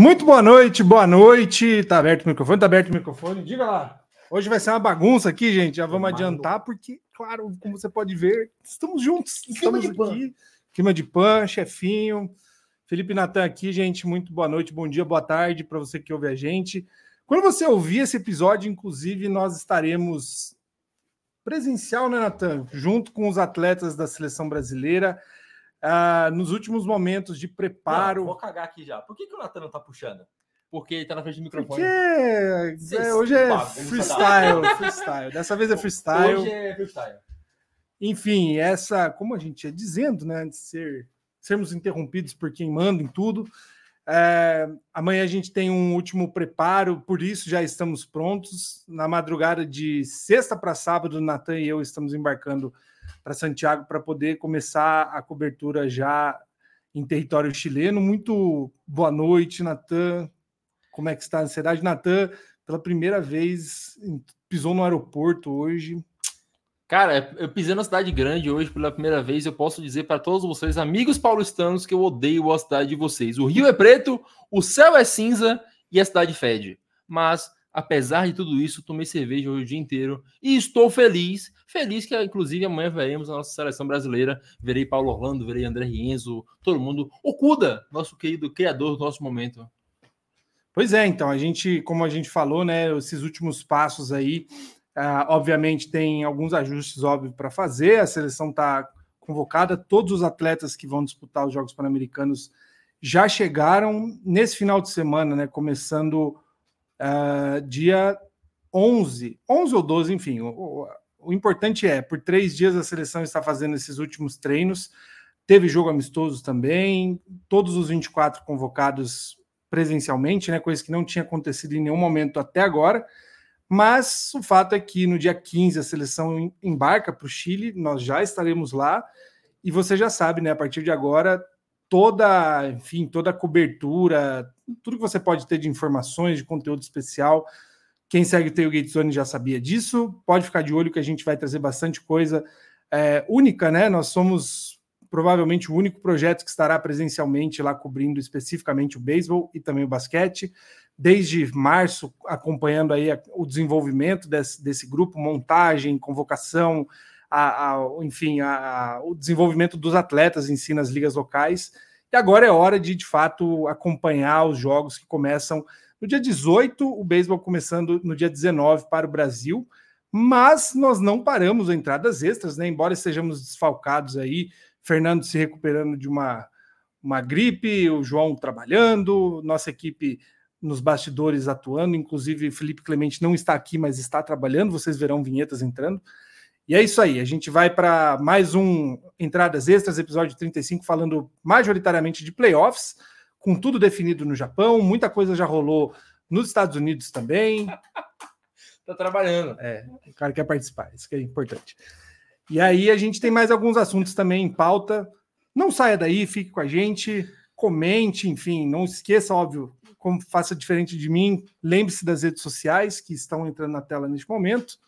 Muito boa noite, boa noite. Tá aberto o microfone, tá aberto o microfone. Diga lá. Hoje vai ser uma bagunça aqui, gente. Já vamos adiantar, porque, claro, como você pode ver, estamos juntos. Estamos Clima de aqui. Clima de pan, chefinho. Felipe Natan aqui, gente. Muito boa noite, bom dia, boa tarde para você que ouve a gente. Quando você ouvir esse episódio, inclusive, nós estaremos presencial, né, Natan? Junto com os atletas da seleção brasileira. Ah, nos últimos momentos de preparo. Não, vou cagar aqui já. Por que, que o Natan não tá puxando? Porque ele tá na frente do microfone. Porque é, Vocês- hoje é freestyle, freestyle. Dessa vez é freestyle. Hoje é freestyle. Enfim, essa, como a gente ia dizendo, né, antes de ser, sermos interrompidos por quem manda em tudo, é, amanhã a gente tem um último preparo, por isso já estamos prontos. Na madrugada de sexta para sábado, Natan e eu estamos embarcando para Santiago para poder começar a cobertura já em território chileno. Muito boa noite, Natan. Como é que está a ansiedade? Natan, pela primeira vez, pisou no aeroporto hoje. Cara, eu pisei na cidade grande hoje pela primeira vez. Eu posso dizer para todos vocês, amigos paulistanos, que eu odeio a cidade de vocês. O rio é preto, o céu é cinza e a cidade fede. Mas, apesar de tudo isso, tomei cerveja hoje o dia inteiro e estou feliz. Feliz que, inclusive, amanhã veremos a nossa seleção brasileira. Verei Paulo Orlando, verei André Rienzo, todo mundo. O Cuda, nosso querido criador do nosso momento. Pois é, então, a gente, como a gente falou, né, esses últimos passos aí, ah, obviamente tem alguns ajustes óbvios para fazer, a seleção está convocada, todos os atletas que vão disputar os Jogos Pan-Americanos já chegaram nesse final de semana, né, começando ah, dia 11, 11 ou 12, enfim, o, o- o importante é, por três dias a seleção está fazendo esses últimos treinos, teve jogo amistoso também, todos os 24 convocados presencialmente, né, coisa que não tinha acontecido em nenhum momento até agora. Mas o fato é que no dia 15 a seleção em- embarca para o Chile, nós já estaremos lá, e você já sabe, né, a partir de agora, toda, enfim, toda a cobertura, tudo que você pode ter de informações, de conteúdo especial. Quem segue o Tailgate Zone já sabia disso, pode ficar de olho que a gente vai trazer bastante coisa é, única, né? Nós somos provavelmente o único projeto que estará presencialmente lá cobrindo especificamente o beisebol e também o basquete. Desde março, acompanhando aí o desenvolvimento desse, desse grupo, montagem, convocação, a- a- enfim, a- a- o desenvolvimento dos atletas em si nas ligas locais. E agora é hora de, de fato, acompanhar os jogos que começam no dia 18, o beisebol começando no dia 19 para o Brasil. Mas nós não paramos entradas extras, né? Embora estejamos desfalcados aí, Fernando se recuperando de uma, uma gripe, o João trabalhando, nossa equipe nos bastidores atuando, inclusive Felipe Clemente não está aqui, mas está trabalhando, vocês verão vinhetas entrando. E é isso aí, a gente vai para mais um Entradas Extras, episódio 35, falando majoritariamente de playoffs, com tudo definido no Japão, muita coisa já rolou nos Estados Unidos também, Tá trabalhando. é, o cara quer participar, isso que é importante. E aí a gente tem mais alguns assuntos também em pauta. Não saia daí, fique com a gente, comente, enfim, não esqueça, óbvio, como faça diferente de mim, lembre-se das redes sociais que estão entrando na tela neste momento.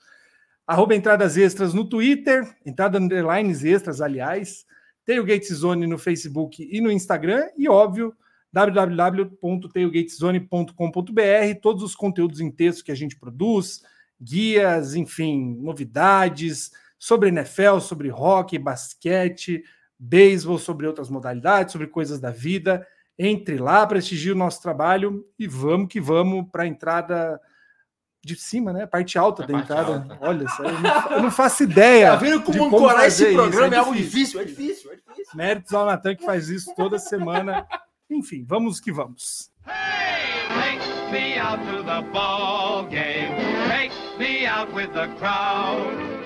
Arroba entradas extras no Twitter, entrada underlines extras, aliás. Tem o Gatezone no Facebook e no Instagram, e óbvio, www.tailgatezone.com.br, todos os conteúdos em texto que a gente produz, guias, enfim, novidades sobre NFL, sobre hockey, basquete, beisebol, sobre outras modalidades, sobre coisas da vida. Entre lá, prestigie o nosso trabalho e vamos que vamos para a entrada de cima, né? Parte alta A da parte entrada. alta. Olha eu não, eu não faço ideia. Tá vendo de como ancorar esse fazer isso, programa é, algo difícil. difícil? É difícil, é difícil. Méritos ao Natan que faz isso toda semana. Enfim, vamos que vamos. Hey, take me out to the ball game. Take me out with the crowd.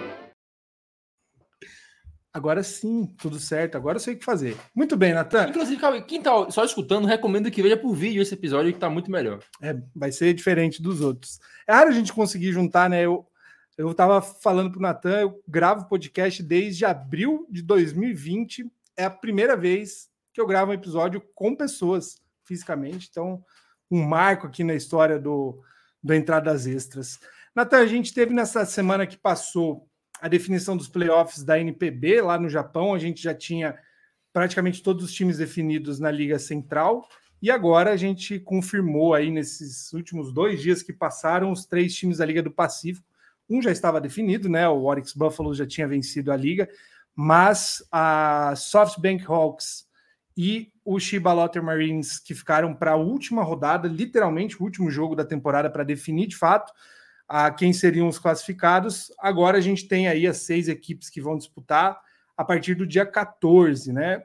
Agora sim, tudo certo. Agora eu sei o que fazer. Muito bem, Natan. Inclusive, quem tá só escutando, recomendo que veja por vídeo esse episódio que tá muito melhor. É, vai ser diferente dos outros. É raro a gente conseguir juntar, né? Eu, eu tava falando pro Natan, eu gravo podcast desde abril de 2020. É a primeira vez que eu gravo um episódio com pessoas fisicamente. Então, um marco aqui na história do, do Entradas Extras. Natan, a gente teve nessa semana que passou a definição dos playoffs da NPB lá no Japão. A gente já tinha praticamente todos os times definidos na Liga Central. E agora a gente confirmou aí nesses últimos dois dias que passaram os três times da Liga do Pacífico. Um já estava definido, né? O Oryx Buffalo já tinha vencido a liga, mas a SoftBank Hawks e o Chiba Lotter Marines que ficaram para a última rodada, literalmente o último jogo da temporada para definir de fato a quem seriam os classificados. Agora a gente tem aí as seis equipes que vão disputar a partir do dia 14, né?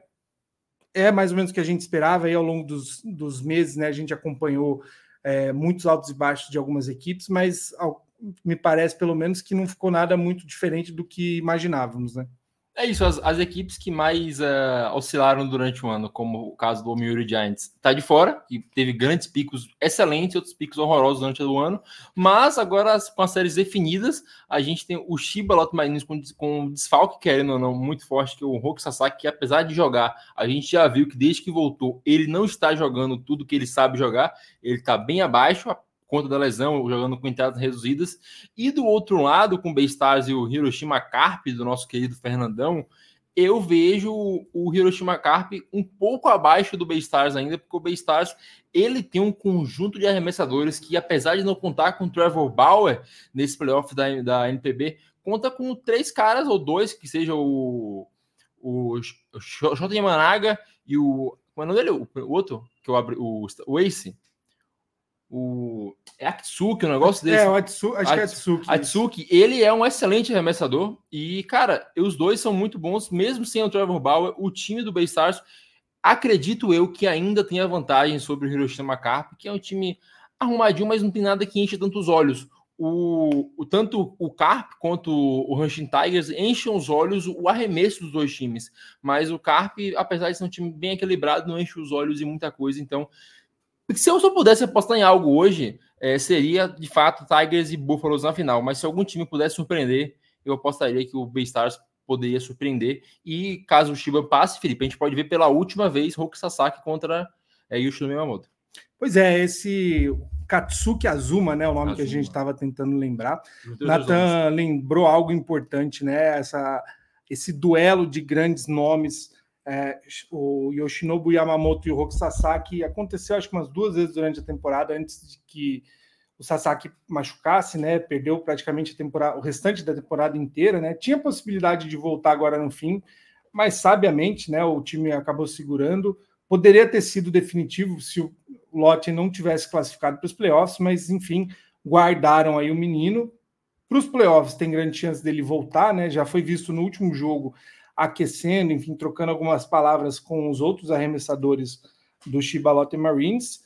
É mais ou menos o que a gente esperava aí ao longo dos, dos meses, né? A gente acompanhou é, muitos altos e baixos de algumas equipes, mas ao, me parece pelo menos que não ficou nada muito diferente do que imaginávamos, né? É isso, as, as equipes que mais uh, oscilaram durante o ano, como o caso do Omiuri Giants, está de fora, que teve grandes picos excelentes, outros picos horrorosos durante o ano, mas agora com as séries definidas, a gente tem o Shiba Lot Marines com, com desfalque, querendo ou não, muito forte, que é o Roku Sasaki, que apesar de jogar, a gente já viu que desde que voltou, ele não está jogando tudo que ele sabe jogar, ele está bem abaixo, conta da lesão, jogando com entradas reduzidas. E do outro lado, com o Beistars e o Hiroshima Carp, do nosso querido Fernandão, eu vejo o Hiroshima Carp um pouco abaixo do Beistars ainda, porque o Beistars ele tem um conjunto de arremessadores que, apesar de não contar com o Trevor Bauer nesse playoff da, da NPB, conta com três caras ou dois, que seja o, o, o Shota Yamanaga e o. Como é o nome dele? O, o outro, que eu abri, o, o Ace o é Atsuki, um negócio desse. É, o Atsuki, acho que é Atsuki. Atsuki, ele é um excelente arremessador e, cara, os dois são muito bons, mesmo sem o Trevor Bauer, o time do Baystars, acredito eu que ainda tem a vantagem sobre o Hiroshima Carp, que é um time arrumadinho, mas não tem nada que enche tantos olhos. O, o tanto o Carp quanto o Hanshin Tigers enchem os olhos o arremesso dos dois times, mas o Carp, apesar de ser um time bem equilibrado, não enche os olhos em muita coisa, então se eu só pudesse apostar em algo hoje, é, seria de fato Tigers e Buffaloes na final. Mas se algum time pudesse surpreender, eu apostaria que o Stars poderia surpreender. E caso o Shiba passe, Felipe, a gente pode ver pela última vez Roku Sasaki contra é, Yoshino Miyamoto. Pois é, esse Katsuki Azuma, né, o nome Azuma. que a gente estava tentando lembrar. Nathan lembrou algo importante, né? Essa, esse duelo de grandes nomes é, o Yoshinobu Yamamoto e o Roku Sasaki aconteceu acho que umas duas vezes durante a temporada antes de que o Sasaki machucasse, né? Perdeu praticamente a temporada, o restante da temporada inteira, né? Tinha possibilidade de voltar agora no fim, mas sabiamente, né? O time acabou segurando. Poderia ter sido definitivo se o Lotte não tivesse classificado para os playoffs, mas enfim, guardaram aí o menino. Para os playoffs tem grande chance dele voltar, né? Já foi visto no último jogo aquecendo, enfim, trocando algumas palavras com os outros arremessadores do Chibalote Marines.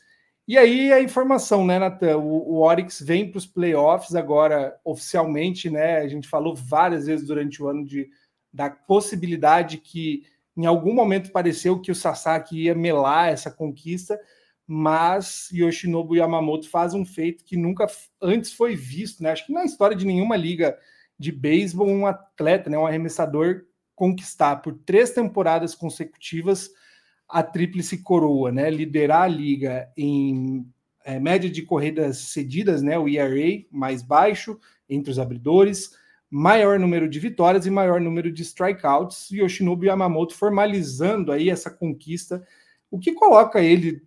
E aí a informação, né, Natan? O, o Oryx vem para os playoffs agora oficialmente, né? A gente falou várias vezes durante o ano de, da possibilidade que em algum momento pareceu que o Sasaki ia melar essa conquista, mas Yoshinobu Yamamoto faz um feito que nunca antes foi visto, né? Acho que na história de nenhuma liga de beisebol, um atleta, né, um arremessador conquistar por três temporadas consecutivas a tríplice coroa, né? Liderar a liga em é, média de corridas cedidas, né? O ERA mais baixo entre os abridores, maior número de vitórias e maior número de strikeouts. Yoshinobu Yamamoto formalizando aí essa conquista, o que coloca ele,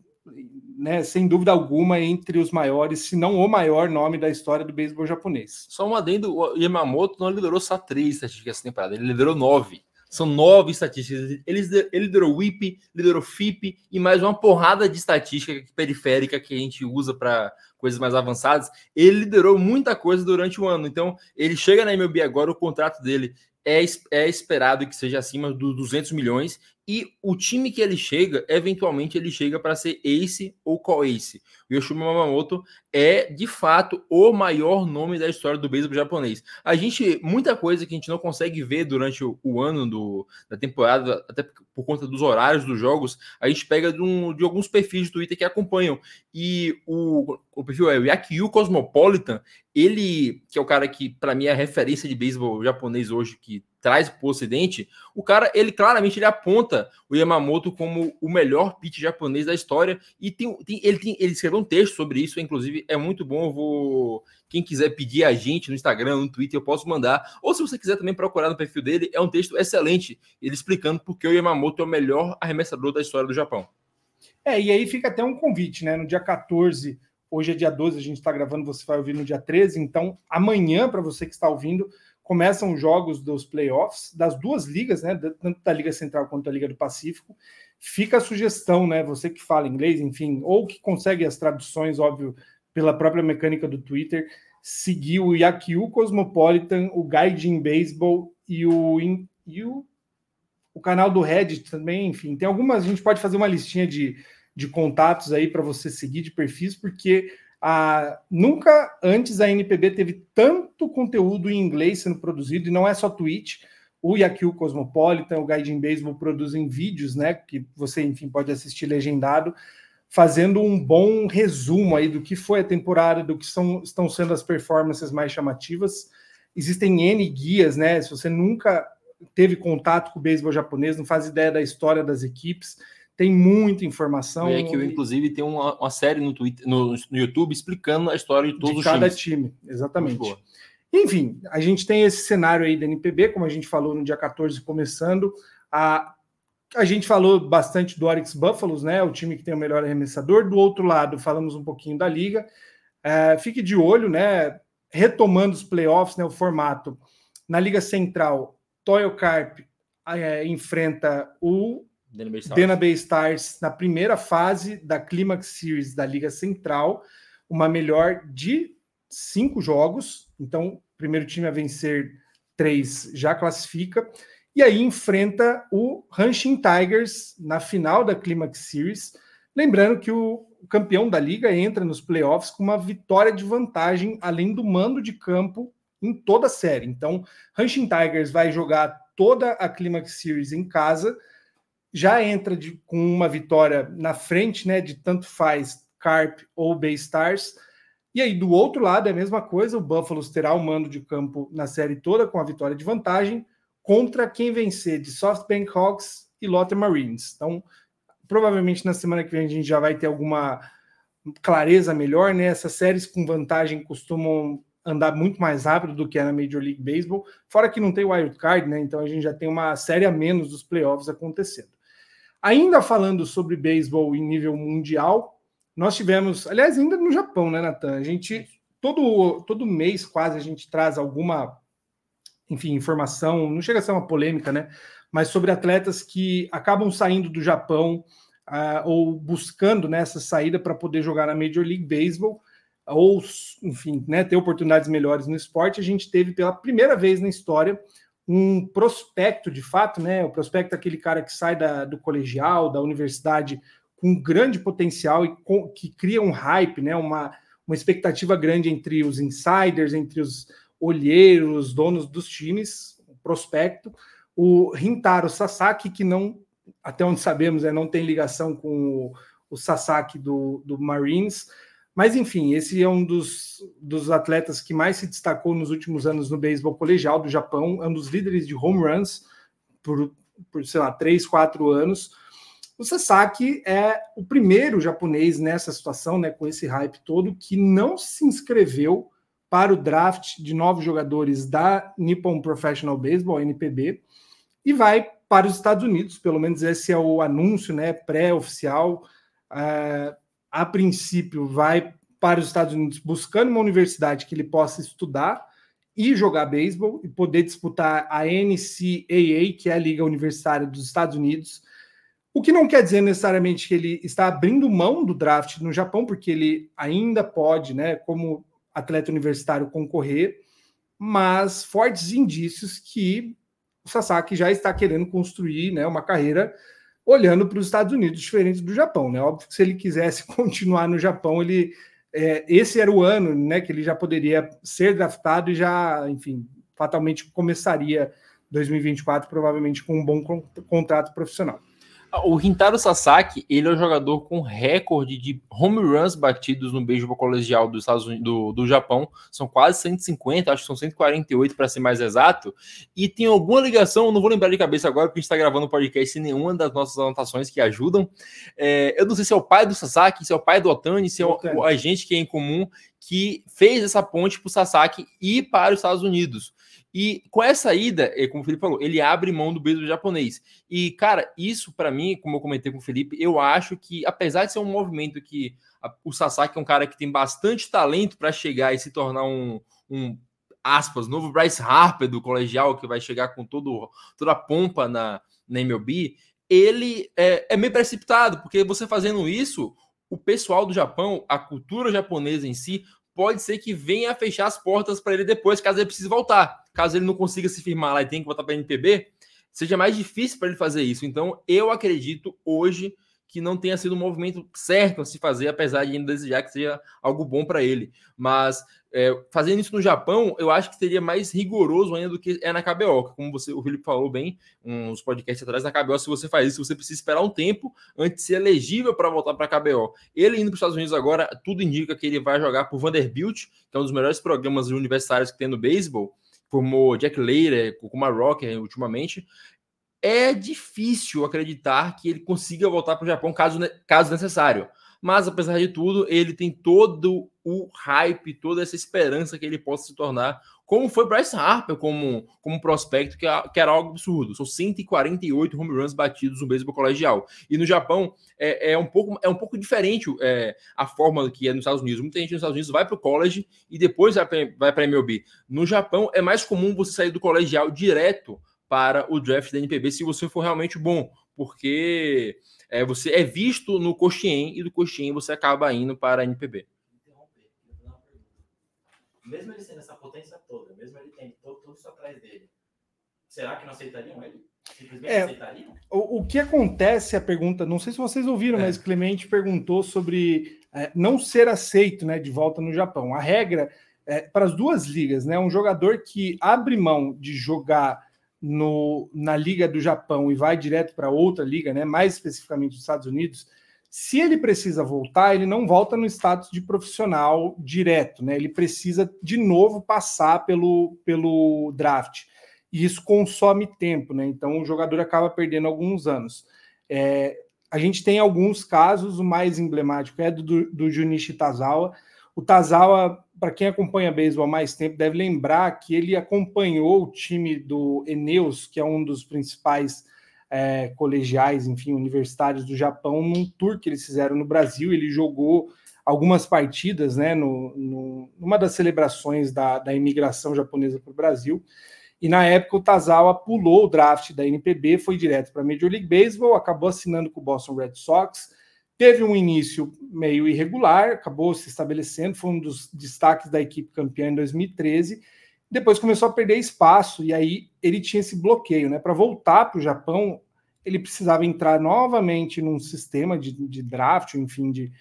né, sem dúvida alguma, entre os maiores, se não o maior nome da história do beisebol japonês. Só um adendo, o Yamamoto não liderou só três estatísticas essa temporada, ele liderou nove. São nove estatísticas. Ele, ele liderou WIP, liderou FIP e mais uma porrada de estatística periférica que a gente usa para coisas mais avançadas. Ele liderou muita coisa durante o ano. Então, ele chega na MLB agora, o contrato dele é, é esperado que seja acima dos 200 milhões e o time que ele chega, eventualmente ele chega para ser ace ou co-ace. O Yoshima Yamamoto é, de fato, o maior nome da história do beisebol japonês. A gente, muita coisa que a gente não consegue ver durante o, o ano do, da temporada, até por conta dos horários dos jogos, a gente pega de, um, de alguns perfis de Twitter que acompanham. E o, o perfil é o Yakyu Cosmopolitan, ele, que é o cara que, para mim, é a referência de beisebol japonês hoje, que traz para o Ocidente, o cara, ele claramente ele aponta o Yamamoto como o melhor pitch japonês da história e tem, tem, ele, tem, ele escreveu um texto sobre isso, inclusive é muito bom, eu vou quem quiser pedir a gente no Instagram, no Twitter, eu posso mandar, ou se você quiser também procurar no perfil dele, é um texto excelente, ele explicando por que o Yamamoto é o melhor arremessador da história do Japão. É, e aí fica até um convite, né? No dia 14, hoje é dia 12, a gente está gravando, você vai ouvir no dia 13, então amanhã, para você que está ouvindo, começam os jogos dos playoffs das duas ligas, né? Tanto da Liga Central quanto da Liga do Pacífico. Fica a sugestão, né? Você que fala inglês, enfim, ou que consegue as traduções, óbvio, pela própria mecânica do Twitter, seguir o Yakyu Cosmopolitan, o Guiding Baseball e o, e o, o canal do Reddit também, enfim, tem algumas, a gente pode fazer uma listinha de, de contatos aí para você seguir de perfis, porque a, nunca antes a NPB teve tanto conteúdo em inglês sendo produzido, e não é só tweet, o Yakyu Cosmopolitan, o Guiding Baseball produzem vídeos, né, que você, enfim, pode assistir legendado, fazendo um bom resumo aí do que foi a temporada, do que são, estão sendo as performances mais chamativas. Existem N guias, né? Se você nunca teve contato com o beisebol japonês, não faz ideia da história das equipes, tem muita informação. É que eu, inclusive, tem uma, uma série no, Twitter, no, no, YouTube explicando a história de todos de os cada times. time, exatamente. Enfim, a gente tem esse cenário aí da NPB, como a gente falou no dia 14, começando. A a gente falou bastante do Oryx Buffaloes, né? O time que tem o melhor arremessador. Do outro lado, falamos um pouquinho da liga. É, fique de olho, né? Retomando os playoffs, né? O formato. Na Liga Central, Toyo Carp é, enfrenta o Dena Bay Stars na primeira fase da Climax Series da Liga Central, uma melhor de cinco jogos. Então, primeiro time a vencer três já classifica e aí enfrenta o Hanshin Tigers na final da Climax Series. Lembrando que o campeão da liga entra nos playoffs com uma vitória de vantagem, além do mando de campo em toda a série. Então, Hanshin Tigers vai jogar toda a Climax Series em casa, já entra de, com uma vitória na frente, né, de tanto faz Carp ou Bay Stars. E aí, do outro lado, é a mesma coisa, o Buffalo terá o mando de campo na série toda com a vitória de vantagem contra quem vencer de SoftBank Hawks e Lotte Marines. Então, provavelmente na semana que vem a gente já vai ter alguma clareza melhor, né? Essas séries com vantagem costumam andar muito mais rápido do que é na Major League Baseball, fora que não tem wild card, né? Então a gente já tem uma série a menos dos playoffs acontecendo. Ainda falando sobre beisebol em nível mundial, nós tivemos, aliás, ainda no Japão, né, Natan? A gente todo todo mês quase a gente traz alguma enfim, informação, não chega a ser uma polêmica, né? Mas sobre atletas que acabam saindo do Japão uh, ou buscando nessa saída para poder jogar na Major League Baseball ou, enfim, né, ter oportunidades melhores no esporte. A gente teve pela primeira vez na história um prospecto, de fato, né? O prospecto é aquele cara que sai da, do colegial, da universidade, com grande potencial e com, que cria um hype, né? Uma, uma expectativa grande entre os insiders, entre os, olheiros, donos dos times, prospecto, o Rintaro Sasaki, que não, até onde sabemos, é, não tem ligação com o, o Sasaki do, do Marines, mas enfim, esse é um dos, dos atletas que mais se destacou nos últimos anos no beisebol colegial do Japão, é um dos líderes de home runs por, por sei lá, três, quatro anos. O Sasaki é o primeiro japonês nessa situação, né, com esse hype todo, que não se inscreveu para o draft de novos jogadores da Nippon Professional Baseball, NPB, e vai para os Estados Unidos, pelo menos esse é o anúncio né, pré-oficial. Uh, a princípio, vai para os Estados Unidos buscando uma universidade que ele possa estudar e jogar beisebol e poder disputar a NCAA, que é a Liga Universitária dos Estados Unidos. O que não quer dizer necessariamente que ele está abrindo mão do draft no Japão, porque ele ainda pode, né, como atleta universitário concorrer, mas fortes indícios que o Sasaki já está querendo construir né, uma carreira olhando para os Estados Unidos, diferente do Japão. Né? Óbvio que se ele quisesse continuar no Japão, ele é, esse era o ano né, que ele já poderia ser draftado e já, enfim, fatalmente começaria 2024, provavelmente com um bom contrato profissional. O Rintaro Sasaki, ele é o jogador com recorde de home runs batidos no beisebol colegial dos Estados Unidos, do, do Japão. São quase 150, acho que são 148 para ser mais exato. E tem alguma ligação, não vou lembrar de cabeça agora, porque a gente está gravando o podcast sem nenhuma das nossas anotações que ajudam. É, eu não sei se é o pai do Sasaki, se é o pai do Otani, se é o, o agente que é em comum que fez essa ponte para o Sasaki ir para os Estados Unidos. E com essa ida, é, como o Felipe falou, ele abre mão do beisebol japonês. E, cara, isso para mim, como eu comentei com o Felipe, eu acho que, apesar de ser um movimento que a, o Sasaki é um cara que tem bastante talento para chegar e se tornar um, um aspas, novo Bryce Harper do colegial, que vai chegar com todo, toda a pompa na, na MLB, ele é, é meio precipitado, porque você fazendo isso, o pessoal do Japão, a cultura japonesa em si, pode ser que venha a fechar as portas para ele depois, caso ele precise voltar. Caso ele não consiga se firmar lá e tenha que voltar para a NPB, seja mais difícil para ele fazer isso. Então, eu acredito hoje que não tenha sido um movimento certo a se fazer, apesar de ainda desejar que seja algo bom para ele. Mas é, fazendo isso no Japão, eu acho que seria mais rigoroso ainda do que é na KBO. Como você, o Felipe falou bem, uns podcasts atrás, na KBO, se você faz isso, você precisa esperar um tempo antes de ser elegível para voltar para a KBO. Ele indo para os Estados Unidos agora, tudo indica que ele vai jogar por Vanderbilt, que é um dos melhores programas universitários que tem no beisebol. Formou Jack Leiter, Kuma Rocker ultimamente é difícil acreditar que ele consiga voltar para o Japão caso, caso necessário. Mas, apesar de tudo, ele tem todo o hype, toda essa esperança que ele possa se tornar, como foi Bryce Harper como, como prospecto, que, que era algo absurdo. São 148 home runs batidos no beisebol colegial. E no Japão é, é, um, pouco, é um pouco diferente é, a forma que é nos Estados Unidos. Muita gente nos Estados Unidos vai para o college e depois vai para a MLB. No Japão é mais comum você sair do colegial direto para o draft da NPB se você for realmente bom, porque é, você é visto no Coxien e do Coxien você acaba indo para a NPB. Mesmo ele sendo essa potência toda, mesmo ele tendo todo, tudo isso atrás dele, será que não aceitariam ele? É, o, o, que acontece, a pergunta, não sei se vocês ouviram, é. mas Clemente perguntou sobre é, não ser aceito né, de volta no Japão. A regra é, para as duas ligas, né? Um jogador que abre mão de jogar no, na Liga do Japão e vai direto para outra liga, né, mais especificamente dos Estados Unidos, se ele precisa voltar, ele não volta no status de profissional direto, né? Ele precisa de novo passar pelo, pelo draft. E isso consome tempo, né? Então o jogador acaba perdendo alguns anos. É, a gente tem alguns casos, o mais emblemático é do, do Junichi Tazawa. O Tazawa para quem acompanha beisebol há mais tempo, deve lembrar que ele acompanhou o time do Eneus, que é um dos principais é, colegiais, enfim, universitários do Japão, num tour que eles fizeram no Brasil. Ele jogou algumas partidas, né, no, no, numa das celebrações da, da imigração japonesa para o Brasil. E na época o Tazawa pulou o draft da NPB, foi direto para a Major League Baseball, acabou assinando com o Boston Red Sox Teve um início meio irregular, acabou se estabelecendo, foi um dos destaques da equipe campeã em 2013. Depois começou a perder espaço e aí ele tinha esse bloqueio, né? Para voltar para o Japão, ele precisava entrar novamente num sistema de, de draft, enfim, de,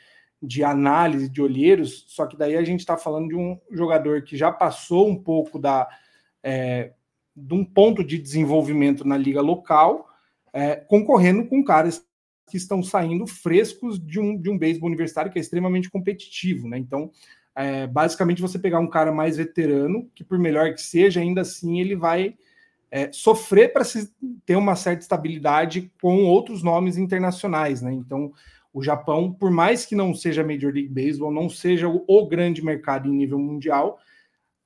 de análise de olheiros. Só que daí a gente está falando de um jogador que já passou um pouco da é, de um ponto de desenvolvimento na liga local, é, concorrendo com caras que estão saindo frescos de um, de um beisebol universitário que é extremamente competitivo, né? Então, é, basicamente, você pegar um cara mais veterano, que por melhor que seja, ainda assim ele vai é, sofrer para ter uma certa estabilidade com outros nomes internacionais, né? Então, o Japão, por mais que não seja Major League Baseball, não seja o, o grande mercado em nível mundial,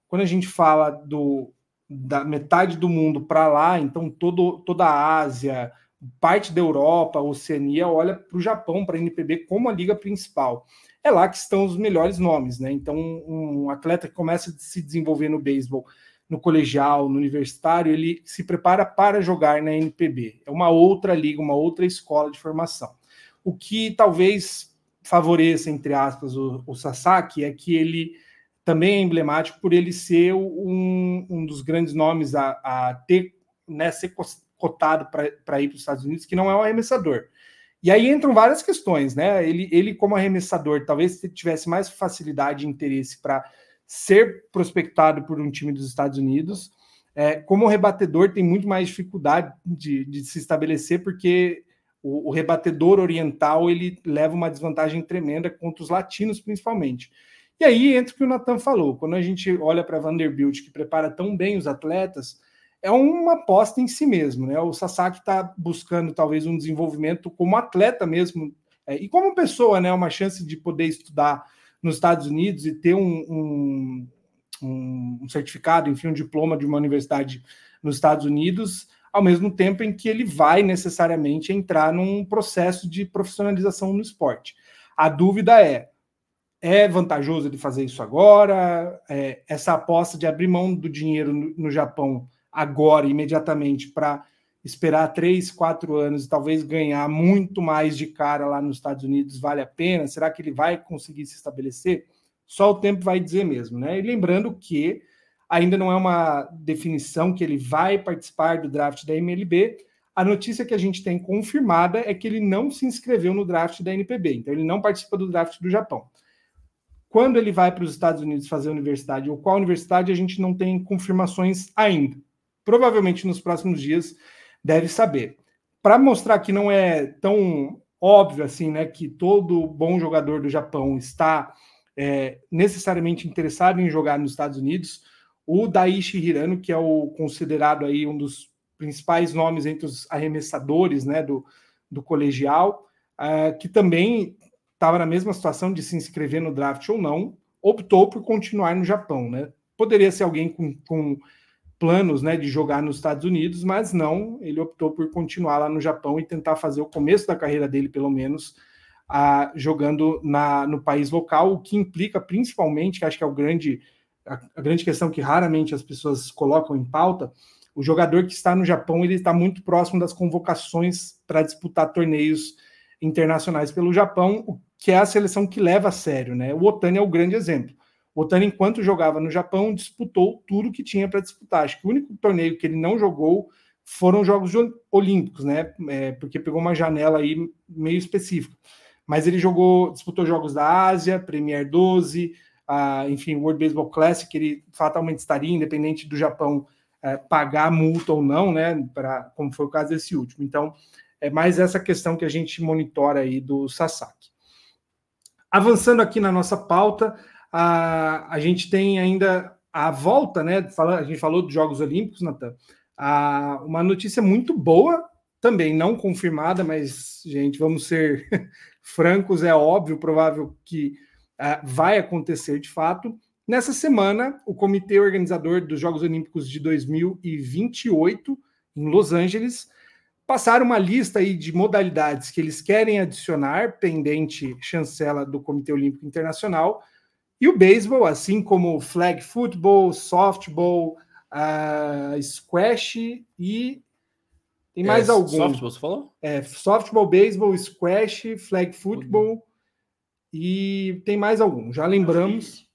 quando a gente fala do da metade do mundo para lá, então todo, toda a Ásia, parte da Europa, Oceania, olha para o Japão, para a NPB, como a liga principal. É lá que estão os melhores nomes, né? Então, um atleta que começa a se desenvolver no beisebol, no colegial, no universitário, ele se prepara para jogar na NPB. É uma outra liga, uma outra escola de formação. O que talvez favoreça, entre aspas, o, o Sasaki é que ele também é emblemático por ele ser um, um dos grandes nomes a, a ter, né, ser cotado para ir para os Estados Unidos, que não é um arremessador. E aí entram várias questões, né? Ele, ele como arremessador, talvez tivesse mais facilidade e interesse para ser prospectado por um time dos Estados Unidos. É, como rebatedor, tem muito mais dificuldade de, de se estabelecer, porque o, o, rebatedor oriental ele leva uma desvantagem tremenda contra os latinos, principalmente. E aí entra o que o Nathan falou: quando a gente olha para Vanderbilt, que prepara tão bem os atletas, é uma aposta em si mesmo, né? O Sasaki está buscando talvez um desenvolvimento como atleta mesmo é, e como pessoa, né? Uma chance de poder estudar nos Estados Unidos e ter um, um, um, certificado, enfim, um diploma de uma universidade nos Estados Unidos, ao mesmo tempo em que ele vai necessariamente entrar num processo de profissionalização no esporte. A dúvida é: é vantajoso ele fazer isso agora? É, essa aposta de abrir mão do dinheiro no, no Japão agora, imediatamente, para esperar três, quatro anos e talvez ganhar muito mais de cara lá nos Estados Unidos, vale a pena? Será que ele vai conseguir se estabelecer? Só o tempo vai dizer mesmo, né? E lembrando que ainda não é uma definição que ele vai participar do draft da MLB. A notícia que a gente tem confirmada é que ele não se inscreveu no draft da NPB, então ele não participa do draft do Japão. Quando ele vai para os Estados Unidos fazer universidade ou qual universidade, a gente não tem confirmações ainda. Provavelmente nos próximos dias deve saber. Para mostrar que não é tão óbvio assim, né, que todo bom jogador do Japão está é, necessariamente interessado em jogar nos Estados Unidos, o Daichi Hirano, que é o considerado aí um dos principais nomes entre os arremessadores né, do, do colegial, uh, que também estava na mesma situação de se inscrever no draft ou não, optou por continuar no Japão. Né? Poderia ser alguém com, com planos né, de jogar nos Estados Unidos, mas não, ele optou por continuar lá no Japão e tentar fazer o começo da carreira dele, pelo menos, uh, jogando na, no país local, o que implica principalmente, que acho que é o grande a, a, grande questão que raramente as pessoas colocam em pauta, o jogador que está no Japão ele está muito próximo das convocações para disputar torneios internacionais pelo Japão, o que é a seleção que leva a sério, né? O Otani é o grande exemplo. Otani, enquanto jogava no Japão, disputou tudo que tinha para disputar. Acho que o único torneio que ele não jogou foram os Jogos Olímpicos, né? É, porque pegou uma janela aí meio específica. Mas ele jogou, disputou Jogos da Ásia, Premier 12, a, enfim, World Baseball Classic, ele fatalmente estaria, independente do Japão é, pagar multa ou não, né, pra, como foi o caso desse último. Então, é mais essa questão que a gente monitora aí do Sasaki. Avançando aqui na nossa pauta, a, a gente tem ainda a volta, né? a gente falou dos Jogos Olímpicos, Natan. uma notícia muito boa, também não confirmada, mas, gente, vamos ser francos, é óbvio, provável que uh, vai acontecer de fato. Nessa semana, o comitê organizador dos Jogos Olímpicos de 2028, em Los Angeles, passaram uma lista aí de modalidades que eles querem adicionar, pendente chancela do Comitê Olímpico Internacional. E o beisebol, assim como flag football, softball, uh, squash e tem mais é, alguns. Softball, você falou? É, softball, beisebol, squash, flag football. Uhum. E tem mais algum, já lembramos.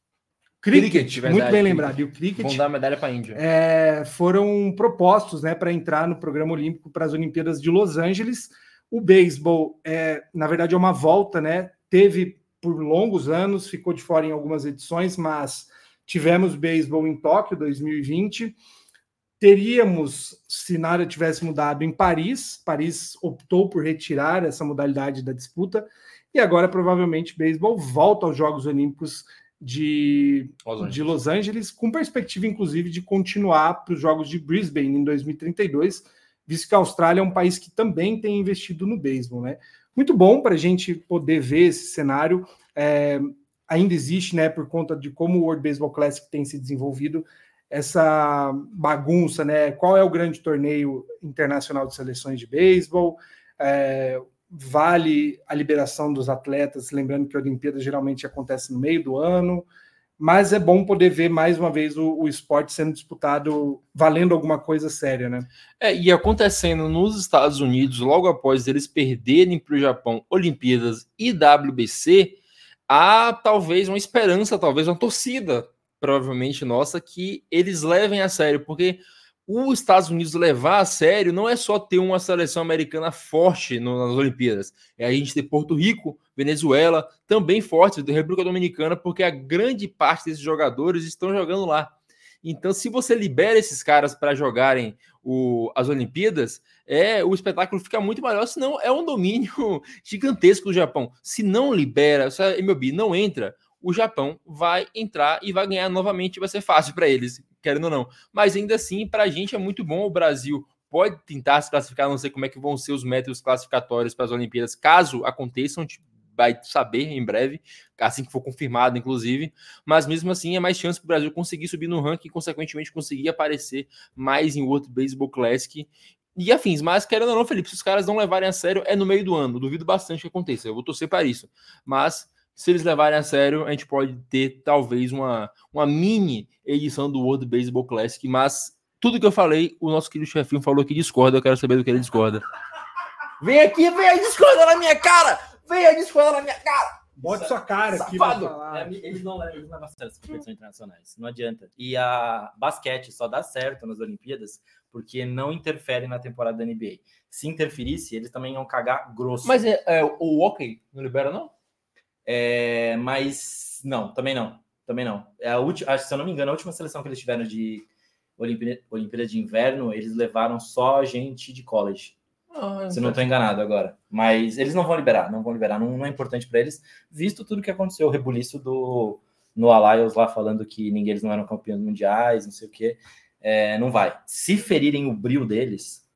Cricket, cricket verdade, muito bem lembrado. E o cricket. Vão dar medalha para a Índia. É, foram propostos né, para entrar no programa olímpico para as Olimpíadas de Los Angeles. O beisebol, é, na verdade, é uma volta, né? Teve por longos anos, ficou de fora em algumas edições, mas tivemos beisebol em Tóquio 2020. Teríamos, se nada tivesse mudado, em Paris. Paris optou por retirar essa modalidade da disputa e agora, provavelmente, beisebol volta aos Jogos Olímpicos de Los, de Los Angeles, com perspectiva, inclusive, de continuar para os Jogos de Brisbane em 2032, visto que a Austrália é um país que também tem investido no beisebol, né? Muito bom para a gente poder ver esse cenário. É, ainda existe, né, por conta de como o World Baseball Classic tem se desenvolvido, essa bagunça, né? Qual é o grande torneio internacional de seleções de beisebol? É, vale a liberação dos atletas, lembrando que a Olimpíada geralmente acontece no meio do ano, mas é bom poder ver mais uma vez o, o esporte sendo disputado valendo alguma coisa séria, né? É, e acontecendo nos Estados Unidos, logo após eles perderem para o Japão Olimpíadas e WBC, há talvez uma esperança, talvez uma torcida, provavelmente nossa, que eles levem a sério, porque os Estados Unidos levar a sério não é só ter uma seleção americana forte nas Olimpíadas, é a gente ter Porto Rico, Venezuela, também fortes, República Dominicana, porque a grande parte desses jogadores estão jogando lá. Então, se você libera esses caras para jogarem o, as Olimpíadas, é o espetáculo fica muito maior, senão é um domínio gigantesco do Japão. Se não libera, se a MLB não entra, o Japão vai entrar e vai ganhar novamente, vai ser fácil para eles querendo ou não. Mas ainda assim, para a gente é muito bom. O Brasil pode tentar se classificar, não sei como é que vão ser os métodos classificatórios para as Olimpíadas, caso aconteçam. vai saber em breve, assim que for confirmado, inclusive. Mas mesmo assim, é mais chance para o Brasil conseguir subir no ranking e, consequentemente, conseguir aparecer mais em World Baseball Classic e afins. Mas, querendo ou não, Felipe, se os caras não levarem a sério, é no meio do ano. Duvido bastante que aconteça. Eu vou torcer para isso. Mas, se eles levarem a sério, a gente pode ter talvez uma, uma mini edição do World Baseball Classic. Mas, tudo que eu falei, o nosso querido chefinho falou que discorda. Eu quero saber do que ele discorda. Vem aqui, vem aí, discorda na minha cara! Vem aí, discorda na minha cara! Bote sua cara aqui Safado. falar. É, eles não levam, eles não levam a sério as competições internacionais. Não adianta. E a basquete só dá certo nas Olimpíadas porque não interfere na temporada da NBA. Se interferisse, eles também iam cagar grosso. Mas é, é, o hockey não libera, não? É, mas não, também não. Também não. É a última, acho, se eu não me engano, a última seleção que eles tiveram de Olimpíada, Olimpíada de Inverno, eles levaram só gente de college. Ah, Se eu não estou enganado agora. Mas eles não vão liberar, não vão liberar. Não, não é importante para eles, visto tudo que aconteceu, o rebuliço do no Alliance lá falando que ninguém eles não eram campeões mundiais, não sei o quê. É, não vai. Se ferirem o brilho deles,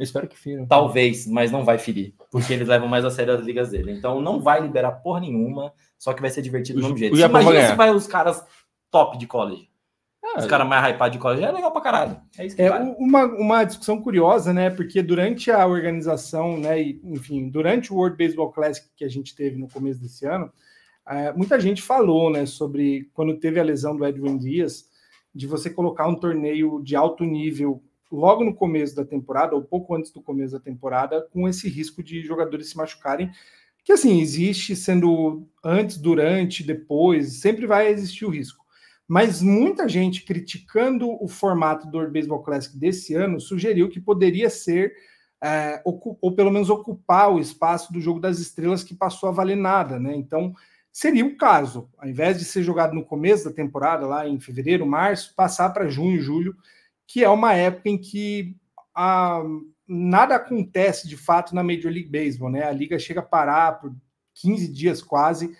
Eu espero que firam. talvez, mas não vai ferir, porque eles levam mais a sério as ligas dele. Então não vai liberar porra nenhuma, só que vai ser divertido do mesmo jeito. vai Imagina ganhar. se vai os caras top de college. Ah, Os caras mais hypados de college é legal pra caralho. É isso que É vale. uma, uma discussão curiosa, né? Porque durante a organização, né? E, enfim, durante o World Baseball Classic que a gente teve no começo desse ano, eh, muita gente falou, né? Sobre quando teve a lesão do Edwin Dias, de você colocar um torneio de alto nível logo no começo da temporada, ou pouco antes do começo da temporada, com esse risco de jogadores se machucarem. Que assim, existe sendo antes, durante, depois, sempre vai existir o risco. Mas muita gente criticando o formato do Baseball Classic desse ano sugeriu que poderia ser, é, ou pelo menos ocupar o espaço do Jogo das Estrelas que passou a valer nada, né? Então, seria o caso, ao invés de ser jogado no começo da temporada, lá em fevereiro, março, passar para junho, julho, que é uma época em que a- nada acontece de fato na Major League Baseball, né? A liga chega a parar por 15 dias quase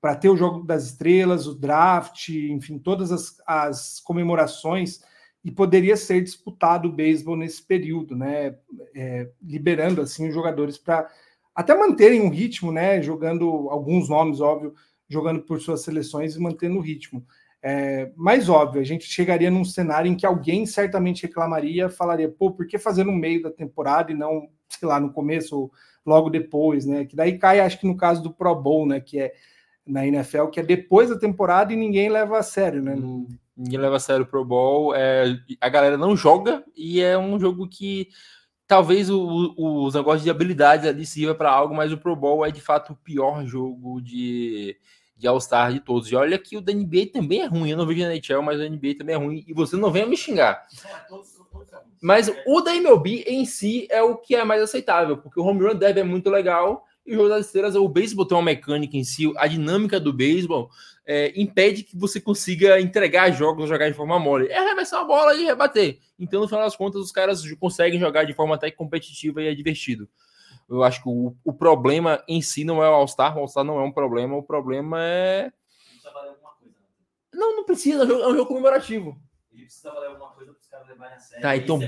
para ter o jogo das estrelas, o draft, enfim, todas as, as comemorações, e poderia ser disputado o beisebol nesse período, né? É, liberando assim os jogadores para até manterem um ritmo, né? Jogando alguns nomes, óbvio, jogando por suas seleções e mantendo o ritmo. É, mais óbvio, a gente chegaria num cenário em que alguém certamente reclamaria, falaria, pô, por que fazer no meio da temporada e não, sei lá, no começo ou logo depois, né? Que daí cai, acho que no caso do Pro Bowl, né? Que é na NFL, que é depois da temporada e ninguém leva a sério, né? Não- Ninguém leva a sério o Pro Bowl. É, a galera não joga e é um jogo que talvez o, o- os negócios de habilidades ali sirva para algo, mas o Pro Bowl é de fato o pior jogo de, de All-Star de todos. E olha que o da NBA também é ruim. Eu não vejo na NHL, mas o NBA também é ruim. E você não venha me xingar. Mas o da MLB em si é o que é mais aceitável, porque o home run derby é muito legal e o jogo das estrelas, o beisebol tem uma mecânica em si, a dinâmica do beisebol é, impede que você consiga entregar jogos jogar de forma mole. É arremessar a bola e rebater. Então, no final das contas, os caras conseguem jogar de forma até competitiva e é divertido. Eu acho que o, o problema em si não é o All-Star, o All-Star não é um problema, o problema é. Precisa valer alguma coisa. né? Não, não precisa, é um jogo- é um jogo comemorativo. Ele precisa valer alguma coisa para os caras levarem a sério. Tá, então-.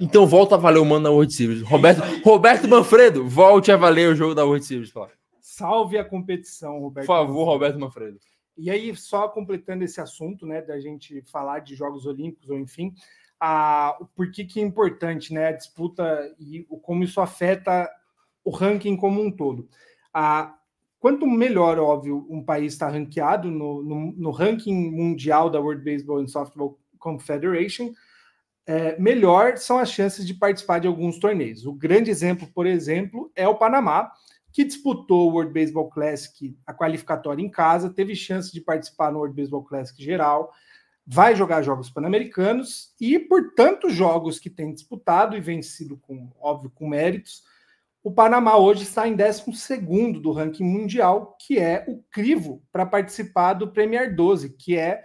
Então volta a valer o mano da World Series. Roberto, isso aí. Roberto Manfredo, volte a valer o jogo da World Series, por favor. Salve a competição, Roberto. Por favor, Roberto Manfredo. E aí, só completando esse assunto, né, da gente falar de Jogos Olímpicos, ou enfim, a, o porquê que é importante, né, a disputa e o, como isso afeta o ranking como um todo. A, quanto melhor, óbvio, um país está ranqueado no, no, no ranking mundial da World Baseball and Softball Confederation, é, melhor são as chances de participar de alguns torneios. O grande exemplo, por exemplo, é o Panamá, que disputou o World Baseball Classic, a qualificatória em casa, teve chance de participar no World Baseball Classic geral, vai jogar jogos pan-americanos e, por tantos jogos que tem disputado e vencido com, óbvio, com méritos, o Panamá hoje está em 12º do ranking mundial, que é o crivo para participar do Premier 12, que é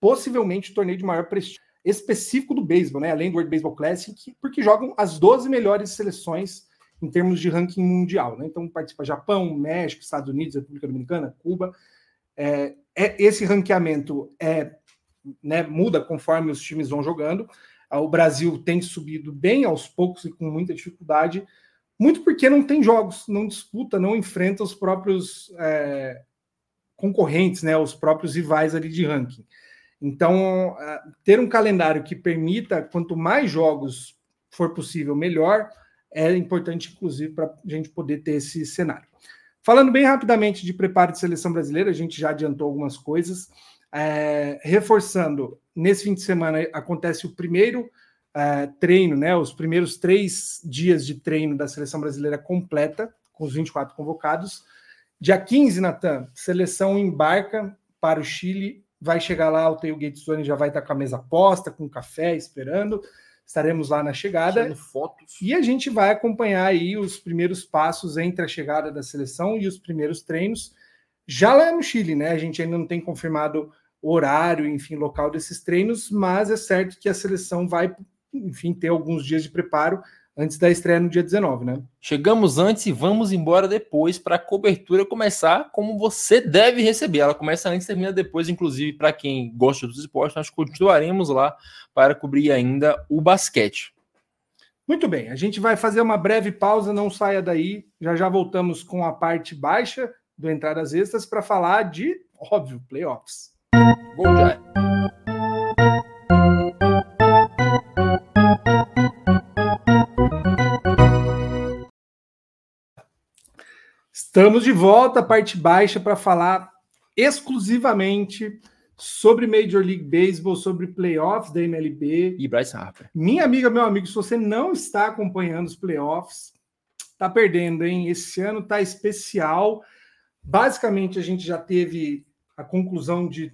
possivelmente o torneio de maior prestígio específico do beisebol, né? Além do World Baseball Classic, porque jogam as 12 melhores seleções em termos de ranking mundial, né? Então participa Japão, México, Estados Unidos, República Dominicana, Cuba. É, é- esse ranqueamento é, né, muda conforme os times vão jogando. O Brasil tem subido bem aos poucos e com muita dificuldade, muito porque não tem jogos, não disputa, não enfrenta os próprios é, concorrentes, né, os próprios rivais ali de ranking. Então, é, ter um calendário que permita, quanto mais jogos for possível, melhor, é importante, inclusive, para a gente poder ter esse cenário. Falando bem rapidamente de preparo de seleção brasileira, a gente já adiantou algumas coisas. É, reforçando, nesse fim de semana acontece o primeiro é, treino, né? Os primeiros três dias de treino da seleção brasileira completa, com os 24 convocados. Dia 15, Natan, seleção embarca para o Chile, vai chegar lá, o Tailgate Zone já vai estar com a mesa posta, com café, esperando. Estaremos lá na chegada. fotos. E a gente vai acompanhar aí os primeiros passos entre a chegada da seleção e os primeiros treinos. Já lá no Chile, né? A gente ainda não tem confirmado horário, enfim, local desses treinos, mas é certo que a seleção vai, enfim, ter alguns dias de preparo antes da estreia no dia 19, né? Chegamos antes e vamos embora depois para a cobertura começar como você deve receber. Ela começa antes e termina depois, inclusive para quem gosta dos esportes, nós continuaremos lá para cobrir ainda o basquete. Muito bem, a gente vai fazer uma breve pausa, não saia daí. Já já voltamos com a parte baixa do Entradas Extras para falar de, óbvio, playoffs. Gol já. Estamos de volta, parte baixa, para falar exclusivamente sobre Major League Baseball, sobre playoffs da MLB. E Bryce Harper. Minha amiga, meu amigo, se você não está acompanhando os playoffs, tá perdendo, hein? Esse ano tá especial. Basicamente, a gente já teve a conclusão de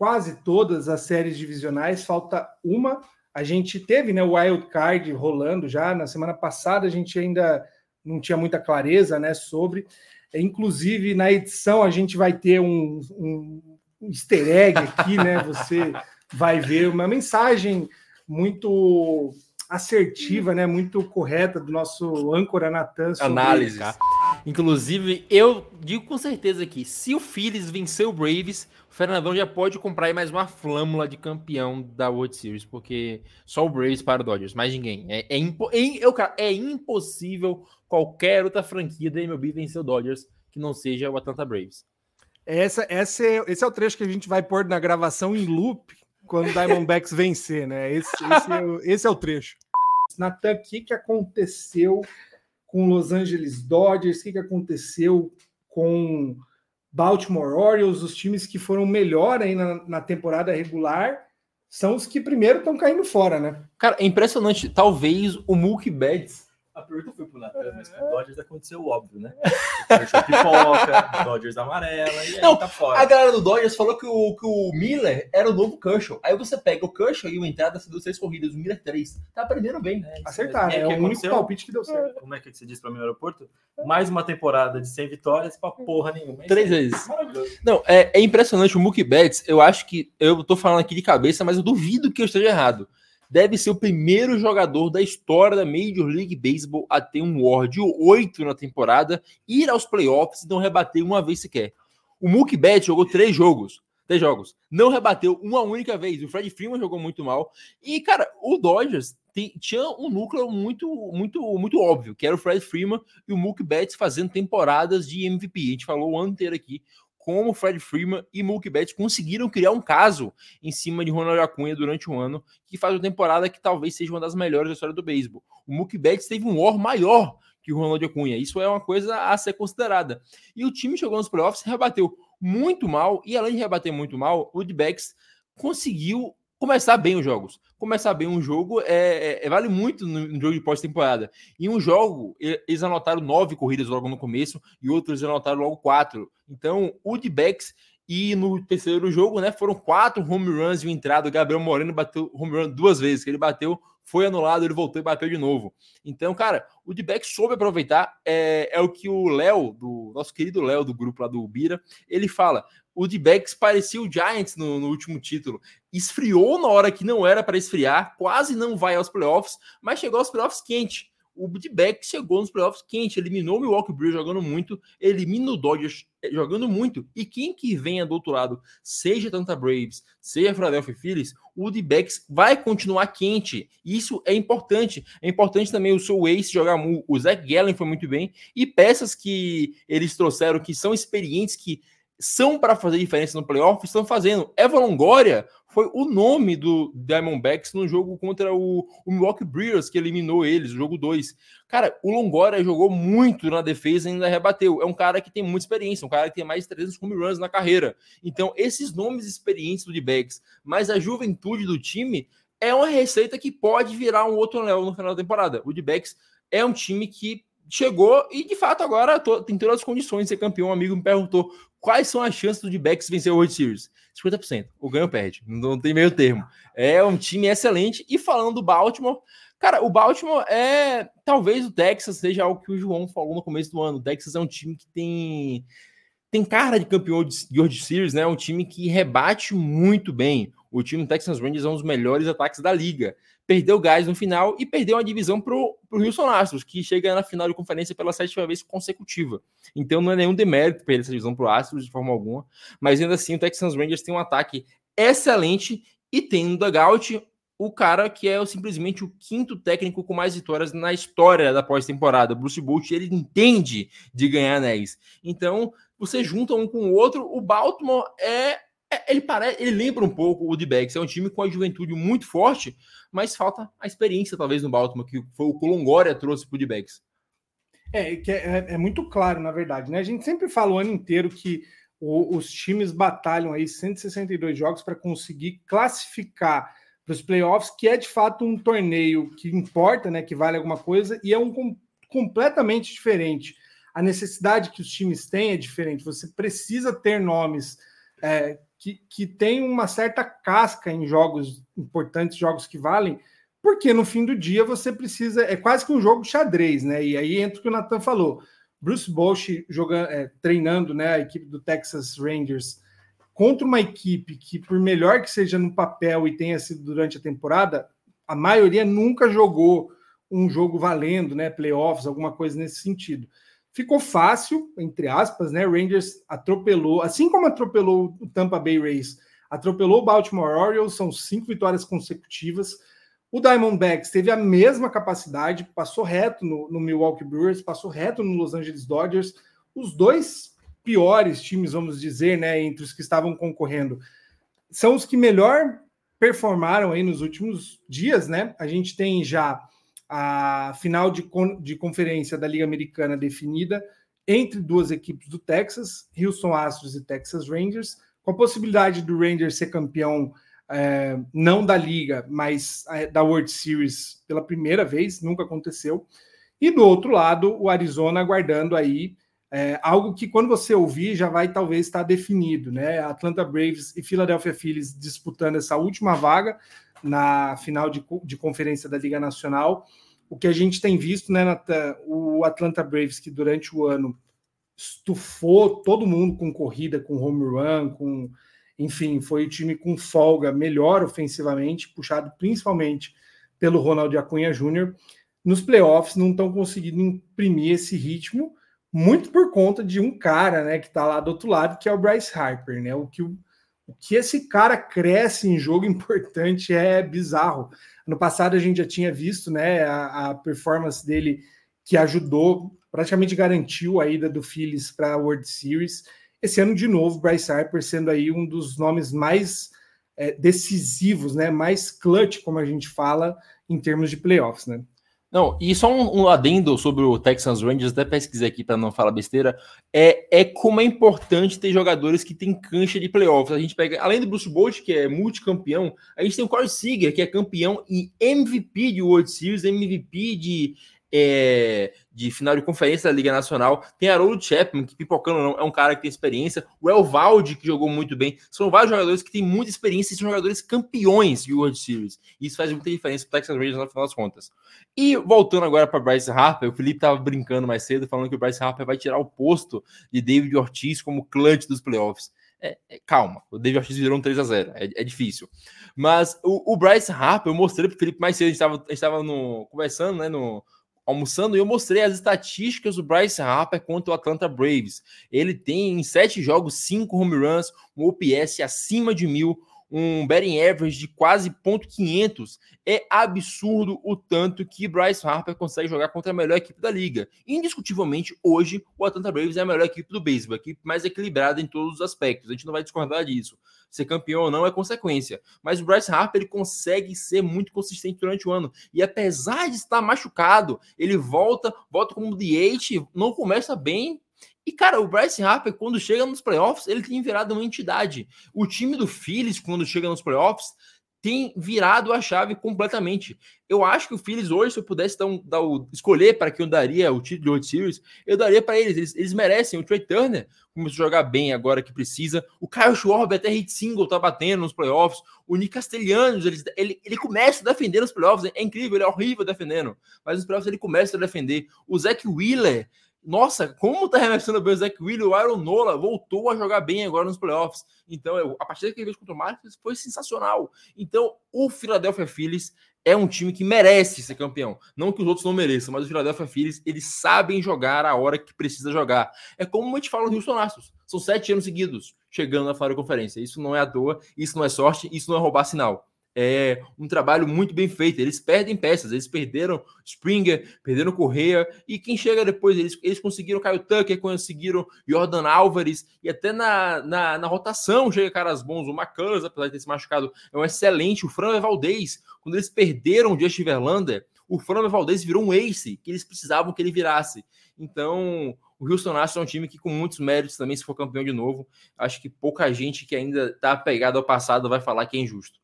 quase todas as séries divisionais, falta uma. A gente teve né, o Wild Card rolando já. Na semana passada, a gente ainda não tinha muita clareza né, sobre. Inclusive, na edição, a gente vai ter um, um, um easter egg aqui, né? Você vai ver uma mensagem muito assertiva, né? Muito correta do nosso âncora Natan. Análise. Tá? Inclusive, eu digo com certeza que se o Phillies vencer o Braves, o Fernandão já pode comprar aí mais uma flâmula de campeão da World Series, porque só o Braves para o Dodgers, mais ninguém. É, é, impo é, eu, cara, é impossível qualquer outra franquia da MLB vencer o Dodgers que não seja o Atlanta Braves. Essa, essa é, esse é o trecho que a gente vai pôr na gravação em loop quando o Diamondbacks vencer, né? Esse, esse, é, o, esse é o trecho. Natan, o que, que aconteceu com Los Angeles Dodgers? O que, que aconteceu com Baltimore Orioles? Os times que foram melhor aí na, na temporada regular são os que primeiro estão caindo fora, né? Cara, é impressionante. Talvez o Mookie Betts a pergunta foi pro Natan, mas com o Dodgers aconteceu o óbvio, né? O pipoca, Dodgers amarela, e aí Não, tá fora. A galera do Dodgers falou que o, que o Miller era o novo Kershaw. Aí você pega o Kershaw e o entrada deu seis corridas, o Miller três. Tá aprendendo bem. É, Acertar, é, é, é o único palpite que deu certo. Como é que você disse pra mim no aeroporto? Mais uma temporada de 100 vitórias pra porra nenhuma. Três vezes. Não, é, é impressionante. O Mookie Betts, eu acho que. Eu tô falando aqui de cabeça, mas eu duvido que eu esteja errado deve ser o primeiro jogador da história da Major League Baseball a ter um WAR de 8 na temporada, ir aos playoffs e não rebater uma vez sequer. O Mookie Betts jogou três jogos, três jogos, não rebateu uma única vez. O Fred Freeman jogou muito mal. E, cara, o Dodgers tem, tinha um núcleo muito, muito, muito óbvio, que era o Fred Freeman e o Mookie Betts fazendo temporadas de MVP. A gente falou o ano inteiro aqui como Fred Freeman e Mookie Betts conseguiram criar um caso em cima de Ronald Acunha durante um ano, que faz uma temporada que talvez seja uma das melhores da história do beisebol. O Mookie Betts teve um war maior que o Ronald Acunha. Isso é uma coisa a ser considerada. E o time chegou nos playoffs, rebateu muito mal, e além de rebater muito mal, o D-Backs conseguiu começar bem os jogos. Começar bem um jogo é, é, é vale muito no, no jogo de pós-temporada. Em um jogo, eles anotaram nove corridas logo no começo e outros anotaram logo quatro. Então, o D-backs e no terceiro jogo, né, foram quatro home runs e uma entrada. O Gabriel Moreno bateu home run duas vezes, que ele bateu, foi anulado, ele voltou e bateu de novo. Então, cara, o D-back soube aproveitar. É, é o que o Léo, do nosso querido Léo do grupo lá do Bira, ele fala o D-backs parecia o Giants no, no, último título. Esfriou na hora que não era para esfriar, quase não vai aos playoffs, mas chegou aos playoffs quente. o D-Back chegou nos playoffs quente, eliminou o Milwaukee Brewers jogando muito, elimina o Dodgers eh, jogando muito, e quem que venha do outro lado, seja Tanta Braves, seja Philadelphia Phillies, o D-Backs vai continuar quente. Isso é importante. É importante também o seu Ace jogar, o Zach Gallen foi muito bem, e peças que eles trouxeram que são experientes, que são para fazer diferença no playoff, estão fazendo. Eva Longoria foi o nome do Diamondbacks no jogo contra o, o Milwaukee Brewers, que eliminou eles, o jogo 2. Cara, o Longoria jogou muito na defesa e ainda rebateu. É um cara que tem muita experiência, um cara que tem mais de 300 home runs na carreira. Então, esses nomes experientes do D-Backs, mas a juventude do time, é uma receita que pode virar um outro level no final da temporada. O D-Backs é um time que chegou e, de fato, agora tem todas as condições de ser campeão. Um amigo me perguntou quais são as chances do D-Backs vencer o World Series. 50%. O ganho perde. Não tem meio termo. É um time excelente. E falando do Baltimore, cara, o Baltimore é. Talvez o Texas seja algo que o João falou no começo do ano. O Texas é um time que tem. Tem cara de campeão de World Series, né? É um time que rebate muito bem. O time Texas Rangers é um dos melhores ataques da liga. Perdeu gás no final e perdeu a divisão para o Houston Astros, que chega na final de conferência pela sétima vez consecutiva. Então não é nenhum demérito perder essa divisão para o Astros de forma alguma. Mas ainda assim, o Texas Rangers tem um ataque excelente e tem no dugout o cara que é simplesmente o quinto técnico com mais vitórias na história da pós-temporada. Bruce Bolt, ele entende de ganhar anéis. Então, você junta um com o outro, o Baltimore é é, ele parece, ele lembra um pouco o D-Backs, é um time com a juventude muito forte, mas falta a experiência, talvez, no Baltimore, que foi o Colongoria trouxe para o D-Backs. É, que é, é, muito claro, na verdade, né? A gente sempre fala o ano inteiro que o, os times batalham aí 162 jogos para conseguir classificar para os playoffs, que é de fato um torneio que importa, né? Que vale alguma coisa, e é um com, completamente diferente. A necessidade que os times têm é diferente. Você precisa ter nomes é, que, que tem uma certa casca em jogos importantes, jogos que valem, porque no fim do dia você precisa. É quase que um jogo xadrez, né? E aí entra o que o Nathan falou. Bruce Bosch jogando, é, treinando né, a equipe do Texas Rangers contra uma equipe que, por melhor que seja no papel e tenha sido durante a temporada, a maioria nunca jogou um jogo valendo, né? Playoffs, alguma coisa nesse sentido. Ficou fácil, entre aspas, né? Rangers atropelou, assim como atropelou o Tampa Bay Rays, atropelou o Baltimore Orioles, são cinco vitórias consecutivas. O Diamondbacks teve a mesma capacidade, passou reto no, no Milwaukee Brewers, passou reto no Los Angeles Dodgers. Os dois piores times, vamos dizer, né, entre os que estavam concorrendo, são os que melhor performaram aí nos últimos dias, né? A gente tem já a final de, de conferência da Liga Americana definida entre duas equipes do Texas, Houston Astros e Texas Rangers, com a possibilidade do Rangers ser campeão é, não da Liga, mas é, da World Series pela primeira vez, nunca aconteceu. E do outro lado, o Arizona aguardando aí é, algo que quando você ouvir já vai talvez estar definido, né? Atlanta Braves e Philadelphia Phillies disputando essa última vaga na final de, de conferência da Liga Nacional. O que a gente tem visto, né, Nathan, o Atlanta Braves, que durante o ano estufou todo mundo com corrida, com home run, com. Enfim, foi o time com folga melhor ofensivamente, puxado principalmente pelo Ronald Acunha Jr. Nos playoffs não estão conseguindo imprimir esse ritmo, muito por conta de um cara né, que está lá do outro lado, que é o Bryce Harper. Né? O que o o que esse cara cresce em jogo importante é bizarro. No passado a gente já tinha visto, né, a, a performance dele que ajudou, praticamente garantiu a ida do Phillies para a World Series. Esse ano de novo, Bryce Harper sendo aí um dos nomes mais é, decisivos, né, mais clutch, como a gente fala, em termos de playoffs, né? Não, e só um, um adendo sobre o Texans Rangers, até pesquisei aqui para não falar besteira, é, é como é importante ter jogadores que têm cancha de playoffs. A gente pega, além do Bruce Bolt, que é multicampeão, a gente tem o Corey Seager, que é campeão e MVP de World Series, MVP de é, de final de conferência da Liga Nacional. Tem Haroldo Chapman, que pipocando não, é um cara que tem experiência. O Elvalde, que jogou muito bem. São vários jogadores que têm muita experiência e são jogadores campeões de World Series. Isso faz muita diferença para Texas Rangers no final das contas. E voltando agora para Bryce Harper, o Felipe estava brincando mais cedo, falando que o Bryce Harper vai tirar o posto de David Ortiz como clutch dos playoffs. É, é, calma, o David Ortiz virou um 3 a 0 é, é difícil. Mas o, o Bryce Harper, eu mostrei para o Felipe mais cedo, a gente estava conversando né, no, almoçando eu mostrei as estatísticas do Bryce Harper contra o Atlanta Braves. Ele tem em sete jogos cinco home runs, um OPS acima de mil, um batting average de quase ponto .500. É absurdo o tanto que Bryce Harper consegue jogar contra a melhor equipe da liga. Indiscutivelmente, hoje, o Atlanta Braves é a melhor equipe do beisebol, a equipe mais equilibrada em todos os aspectos. A gente não vai discordar disso. Ser campeão ou não é consequência. Mas o Bryce Harper ele consegue ser muito consistente durante o ano. E apesar de estar machucado, ele volta, volta como DH, não começa bem, e, cara, o Bryce Harper, quando chega nos playoffs, ele tem virado uma entidade. O time do Phillies, quando chega nos playoffs, tem virado a chave completamente. Eu acho que o Phillies hoje, se eu pudesse dar, um, dar o, escolher para quem eu daria o título de World Series, eu daria para eles. eles. eles. merecem. O Trey Turner começou a jogar bem agora que precisa. O Kyle Schwarber até hit single tá batendo nos playoffs. O Nick Castellanos, ele, ele, ele começa a defender nos playoffs. É incrível, ele é horrível defendendo. Mas nos playoffs ele começa a defender. O Zach Wheeler nossa, como tá remexendo bem o Zach Willis, o Aaron Nola voltou a jogar bem agora nos playoffs. Então, eu, a partida que ele fez contra o Marcos foi sensacional. Então, o Philadelphia Phillies é um time que merece ser campeão. Não que os outros não mereçam, mas o Philadelphia Phillies, eles sabem jogar a hora que precisa jogar. É como a gente fala no Houston Astros. São sete anos seguidos chegando na fora conferência. Isso não é à toa, isso não é sorte, isso não é roubar sinal é um trabalho muito bem feito. Eles perdem peças, eles perderam Springer, perderam Correa, e quem chega depois, eles, eles conseguiram Caio Tucker, conseguiram Jordan Álvares, e até na, na, na rotação chega caras bons. O McCullers, apesar de ter se machucado, é um excelente. O Fran Valdez, quando eles perderam o Justin Verlander, o Fran Valdez virou um ace, que eles precisavam que ele virasse. Então, o Houston Astros é um time que, com muitos méritos também, se for campeão de novo, acho que pouca gente que ainda está apegada ao passado vai falar que é injusto.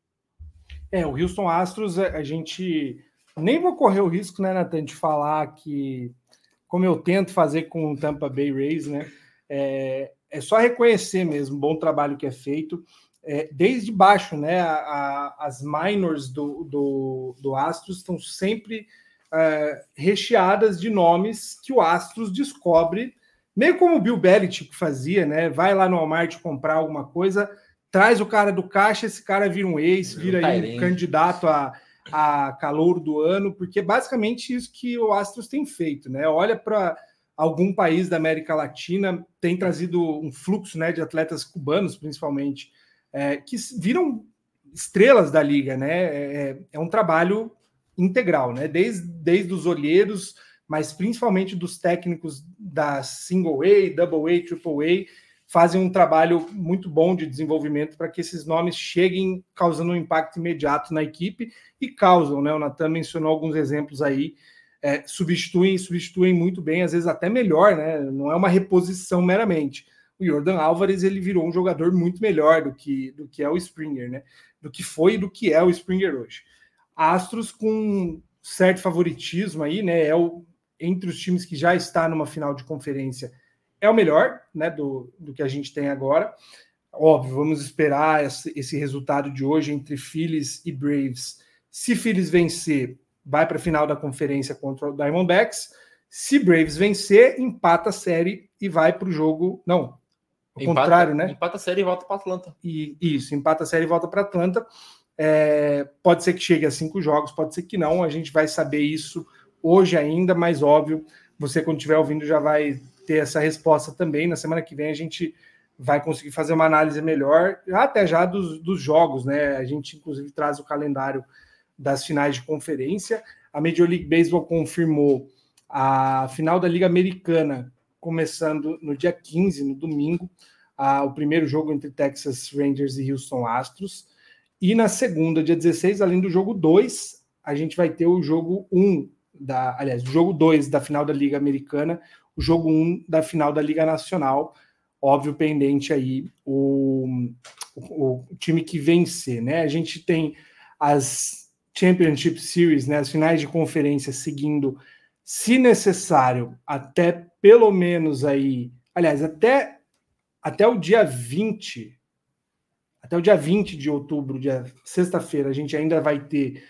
É, o Houston Astros, a gente nem vou correr o risco, né, Nathan, de falar que, como eu tento fazer com o Tampa Bay Rays, né, é, é só reconhecer mesmo o bom trabalho que é feito. É, desde baixo, né, a, a, as minors do, do, do Astros estão sempre é, recheadas de nomes que o Astros descobre, meio como o Bill Belichick fazia, né, vai lá no Walmart comprar alguma coisa, traz o cara do caixa, esse cara vira um ex, vira aí um candidato a, a calor do ano, porque é basicamente isso que o Astros tem feito, né? Olha para algum país da América Latina, tem trazido um fluxo né, de atletas cubanos, principalmente, é, que viram estrelas da liga, né? É, é, é um trabalho integral, né? Desde, desde os olheiros, mas principalmente dos técnicos da single A, double A, triple A, fazem um trabalho muito bom de desenvolvimento para que esses nomes cheguem causando um impacto imediato na equipe e causam, né? O Natan mencionou alguns exemplos aí, é, substituem, substituem muito bem, às vezes até melhor, né? Não é uma reposição meramente. O Jordan Álvares ele virou um jogador muito melhor do que do que é o Springer, né? Do que foi e do que é o Springer hoje. Astros com certo favoritismo aí, né? É o entre os times que já está numa final de conferência é o melhor né, do, do que a gente tem agora. Óbvio, vamos esperar esse, esse resultado de hoje entre Phillies e Braves. Se Phillies vencer, vai para a final da conferência contra o Diamondbacks. Se Braves vencer, empata a série e vai para o jogo. Não, o empata, contrário, né? Empata a série e volta para Atlanta. E, isso, empata a série e volta para Atlanta. É, pode ser que chegue a cinco jogos, pode ser que não. A gente vai saber isso hoje ainda, mas óbvio, você quando estiver ouvindo já vai ter essa resposta também. Na semana que vem a gente vai conseguir fazer uma análise melhor, até já dos, dos jogos, né? A gente, inclusive, traz o calendário das finais de conferência. A Major League Baseball confirmou a final da Liga Americana, começando no dia 15, no domingo, a, o primeiro jogo entre Texas Rangers e Houston Astros. E na segunda, dia 16, além do jogo 2, a gente vai ter o jogo 1 da, aliás, jogo 2 da final da Liga Americana, o jogo 1 um da final da Liga Nacional. Óbvio, pendente aí o, o, o time que vencer, né? A gente tem as Championship Series, né, as finais de conferência seguindo, se necessário, até pelo menos aí, aliás, até, até o dia 20, até o dia 20 de outubro, dia sexta-feira, a gente ainda vai ter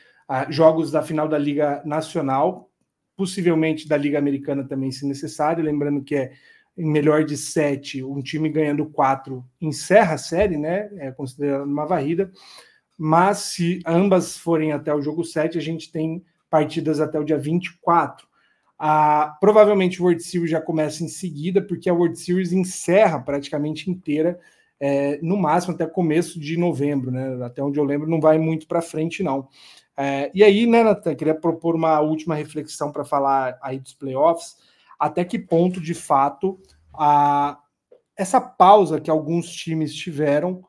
jogos da final da Liga Nacional, possivelmente da Liga Americana também, se necessário. Lembrando que é melhor de sete, um time ganhando quatro encerra a série, né? É considerado uma varrida. Mas se ambas forem até o jogo 7, a gente tem partidas até o dia 24. Ah, provavelmente o World Series já começa em seguida, porque a World Series encerra praticamente inteira, é, no máximo até começo de novembro, né? Até onde eu lembro, não vai muito para frente, não. É, e aí, né, Natan, queria propor uma última reflexão para falar aí dos playoffs. Até que ponto, de fato, a, essa pausa que alguns times tiveram,